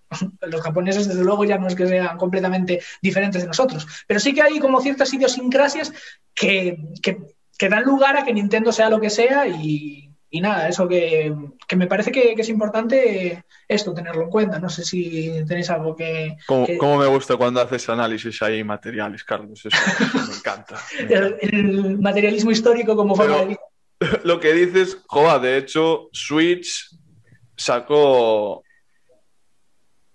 los japoneses, desde luego, ya no es que sean completamente diferentes de nosotros, pero sí que hay como ciertas idiosincrasias que, que, que dan lugar a que Nintendo sea lo que sea y, y nada, eso que, que me parece que, que, es importante esto, tenerlo en cuenta. No sé si tenéis algo que... ¿Cómo, que... cómo me gusta cuando haces análisis ahí materiales, Carlos? Eso, eso me, encanta, me encanta. El, el, materialismo histórico como forma de vida. Lo que dices, joa, de hecho, Switch sacó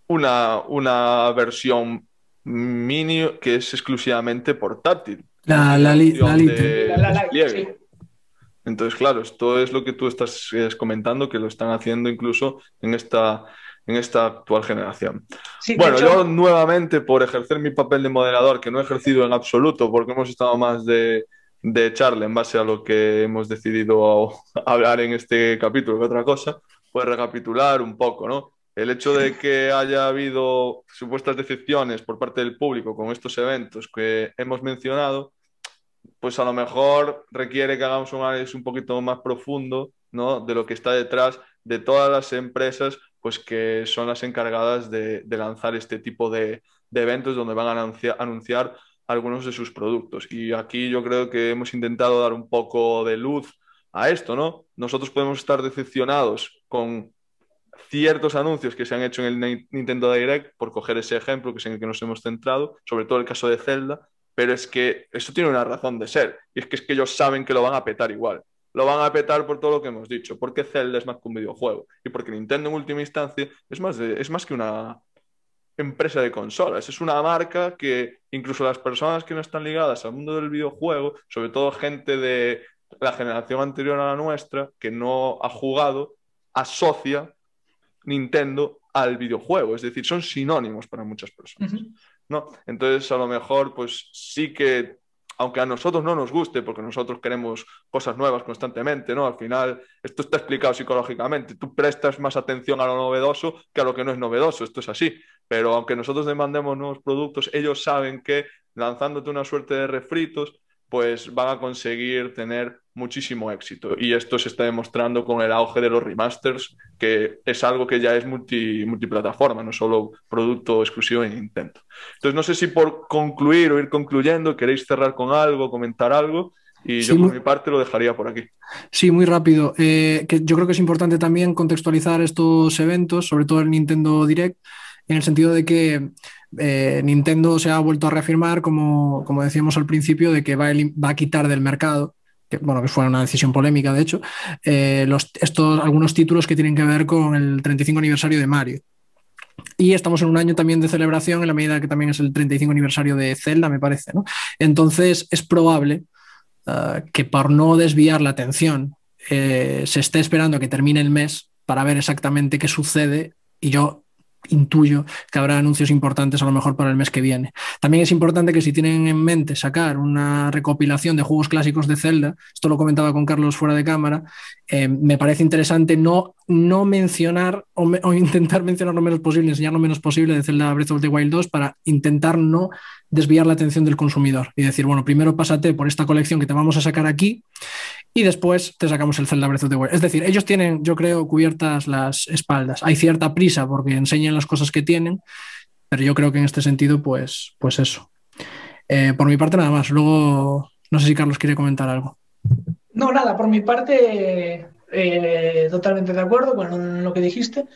una, una versión mini que es exclusivamente portátil. La, la, la, de la, la, sí. Entonces, claro, esto es lo que tú estás comentando, que lo están haciendo incluso en esta, en esta actual generación. bueno, yo nuevamente, por ejercer mi papel de moderador, que no he ejercido en absoluto, porque hemos estado más de, de charla en base a lo que hemos decidido hablar en este capítulo que otra cosa, pues recapitular un poco, ¿no? El hecho de que haya habido supuestas decepciones por parte del público con estos eventos que hemos mencionado, pues a lo mejor requiere que hagamos un análisis un poquito más profundo ¿no? de lo que está detrás de todas las empresas pues que son las encargadas de, lanzar este tipo de, eventos donde van a anunciar, algunos de sus productos. Y aquí yo creo que hemos intentado dar un poco de luz a esto, ¿no? Nosotros podemos estar decepcionados con ciertos anuncios que se han hecho en el Nintendo Direct, por coger ese ejemplo que es en el que nos hemos centrado, sobre todo el caso de Zelda, pero es que eso tiene una razón de ser, y es que es que ellos saben que lo van a petar igual. Lo van a petar por todo lo que hemos dicho, porque Zelda es más que un videojuego, y porque Nintendo en última instancia es más, es más que una empresa de consolas, es una marca que incluso las personas que no están ligadas al mundo del videojuego, sobre todo gente de la generación anterior a la nuestra, que no ha jugado, asocia Nintendo al videojuego, es decir, son sinónimos para muchas personas. ¿No? Entonces, a lo mejor, pues sí que, aunque a nosotros no nos guste, porque nosotros queremos cosas nuevas constantemente, ¿no? Al final, esto está explicado psicológicamente. Tú prestas más atención a lo novedoso que a lo que no es novedoso, esto es así. Pero aunque nosotros demandemos nuevos productos, ellos saben que lanzándote una suerte de refritos, pues van a conseguir tener muchísimo éxito. Y esto se está demostrando con el auge de los remasters, que es algo que ya es multi, multiplataforma, no solo producto exclusivo en Nintendo. Entonces, no sé si por concluir o ir concluyendo, queréis cerrar con algo, comentar algo. Y yo por mi parte lo dejaría por aquí. Sí, muy rápido. Eh, que yo creo que es importante también contextualizar estos eventos, sobre todo el Nintendo Direct, en el sentido de que eh, Nintendo se ha vuelto a reafirmar, como, como decíamos al principio, de que va a, quitar del mercado que, bueno, que fue una decisión polémica, de hecho, eh, estos, algunos títulos que tienen que ver con el 35 aniversario de Mario. Y estamos en un año también de celebración, en la medida que también es el 35 aniversario de Zelda, me parece. ¿no? Entonces, es probable uh, que por no desviar la atención, eh, se esté esperando a que termine el mes para ver exactamente qué sucede. Y yo intuyo que habrá anuncios importantes a lo mejor para el mes que viene. También es importante que si tienen en mente sacar una recopilación de juegos clásicos de Zelda, esto lo comentaba con Carlos fuera de cámara, eh, me parece interesante no, no mencionar o, intentar mencionar lo menos posible, enseñar lo menos posible de Zelda Breath of the Wild 2 para intentar no desviar la atención del consumidor y decir, bueno, primero pásate por esta colección que te vamos a sacar aquí y después te sacamos el Zelda Breath of the. Es decir, ellos tienen, yo creo, cubiertas las espaldas. Hay cierta prisa porque enseñan las cosas que tienen, pero yo creo que en este sentido, pues, pues eso. Eh, por mi parte, nada más. Luego, no sé si Carlos quiere comentar algo. No, nada, por mi parte, eh, totalmente de acuerdo con lo que dijiste.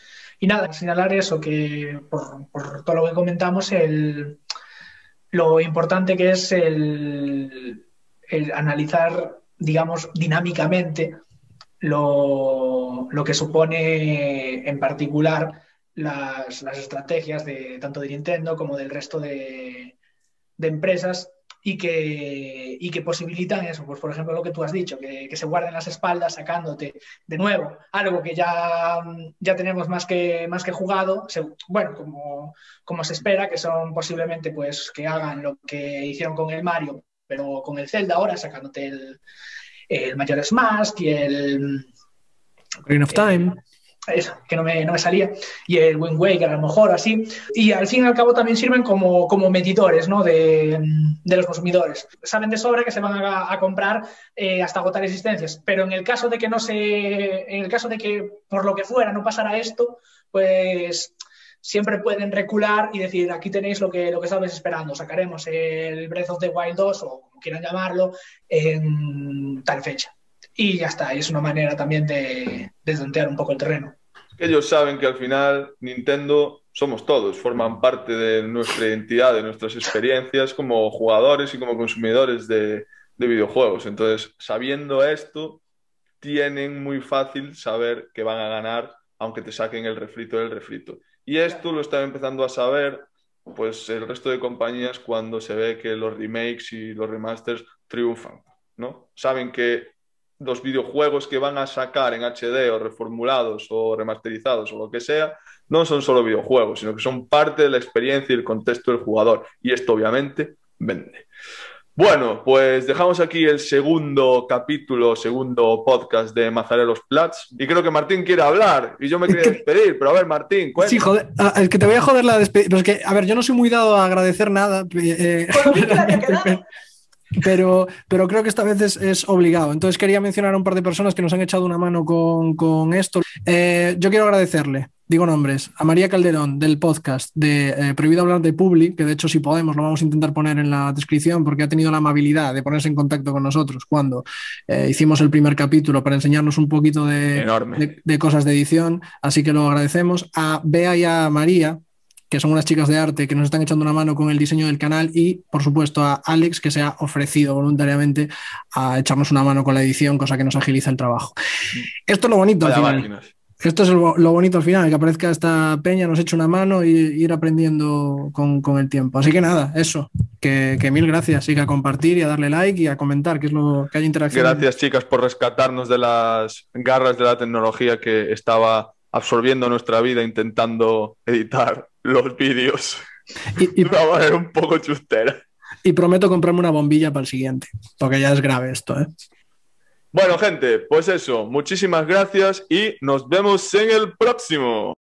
Y nada, señalar eso, que por, por todo lo que comentamos, el, lo importante que es el, el analizar digamos, dinámicamente lo, que supone en particular las, estrategias de tanto de Nintendo como del resto de, empresas y que, que posibilitan eso, pues por ejemplo lo que tú has dicho, que, se guarden las espaldas sacándote de nuevo algo que ya, ya tenemos más que, más que jugado, bueno, como, como se espera, que son posiblemente pues que hagan lo que hicieron con el Mario, pero con el Zelda ahora sacándote el, el Majora's Mask y el... Green of Time. eso, que no me, no me, salía, y el Wind Waker a lo mejor así, y al fin y al cabo también sirven como, como medidores ¿no? de, de, los consumidores. Saben de sobra que se van a, a comprar eh, hasta agotar existencias, pero en el caso de que no se, en el caso de que por lo que fuera no pasara esto, pues siempre pueden recular y decir, aquí tenéis lo que, lo que estabais esperando, sacaremos el Breath of the Wild 2 o como quieran llamarlo en tal fecha. Y ya está, es una manera también de, de un poco el terreno. Ellos saben que al final Nintendo somos todos, forman parte de nuestra identidad, de nuestras experiencias como jugadores y como consumidores de, de videojuegos. Entonces, sabiendo esto, tienen muy fácil saber que van a ganar aunque te saquen el refrito del refrito. Y esto lo están empezando a saber pues el resto de compañías cuando se ve que los remakes y los remasters triunfan, ¿no? Saben que los videojuegos que van a sacar en HD o reformulados o remasterizados o lo que sea, no son solo videojuegos, sino que son parte de la experiencia y el contexto del jugador. Y esto obviamente vende. Bueno, pues dejamos aquí el segundo capítulo, segundo podcast de Mazarelos Plats. Y creo que Martín quiere hablar y yo me quería despedir. Pero a ver, Martín, cuéntame. Sí, joder, ah, es que te voy a joder la despedida. Pero es que, a ver, yo no soy muy dado a agradecer nada. Eh, pero, pero creo que esta vez es, es, obligado. Entonces quería mencionar a un par de personas que nos han echado una mano con, con esto. Eh, yo quiero agradecerle digo nombres, a María Calderón del podcast de eh, Prohibido Hablar de Publi, que de hecho si podemos lo vamos a intentar poner en la descripción porque ha tenido la amabilidad de ponerse en contacto con nosotros cuando eh, hicimos el primer capítulo para enseñarnos un poquito de, de, de, cosas de edición, así que lo agradecemos. A Bea y a María, que son unas chicas de arte que nos están echando una mano con el diseño del canal y por supuesto a Alex que se ha ofrecido voluntariamente a echarnos una mano con la edición, cosa que nos agiliza el trabajo. Esto es lo bonito. Al final. Esto es lo, lo, bonito al final, que aparezca esta peña, nos eche una mano y ir aprendiendo con, con el tiempo. Así que nada, eso, que, que, mil gracias y que a compartir y a darle like y a comentar, que es lo que hay interacción. Gracias chicas por rescatarnos de las garras de la tecnología que estaba absorbiendo nuestra vida intentando editar los vídeos. Y, y... Una manera un poco chustera. Y prometo comprarme una bombilla para el siguiente, porque ya es grave esto, ¿eh? Bueno, gente, pues eso, muchísimas gracias y nos vemos en el próximo.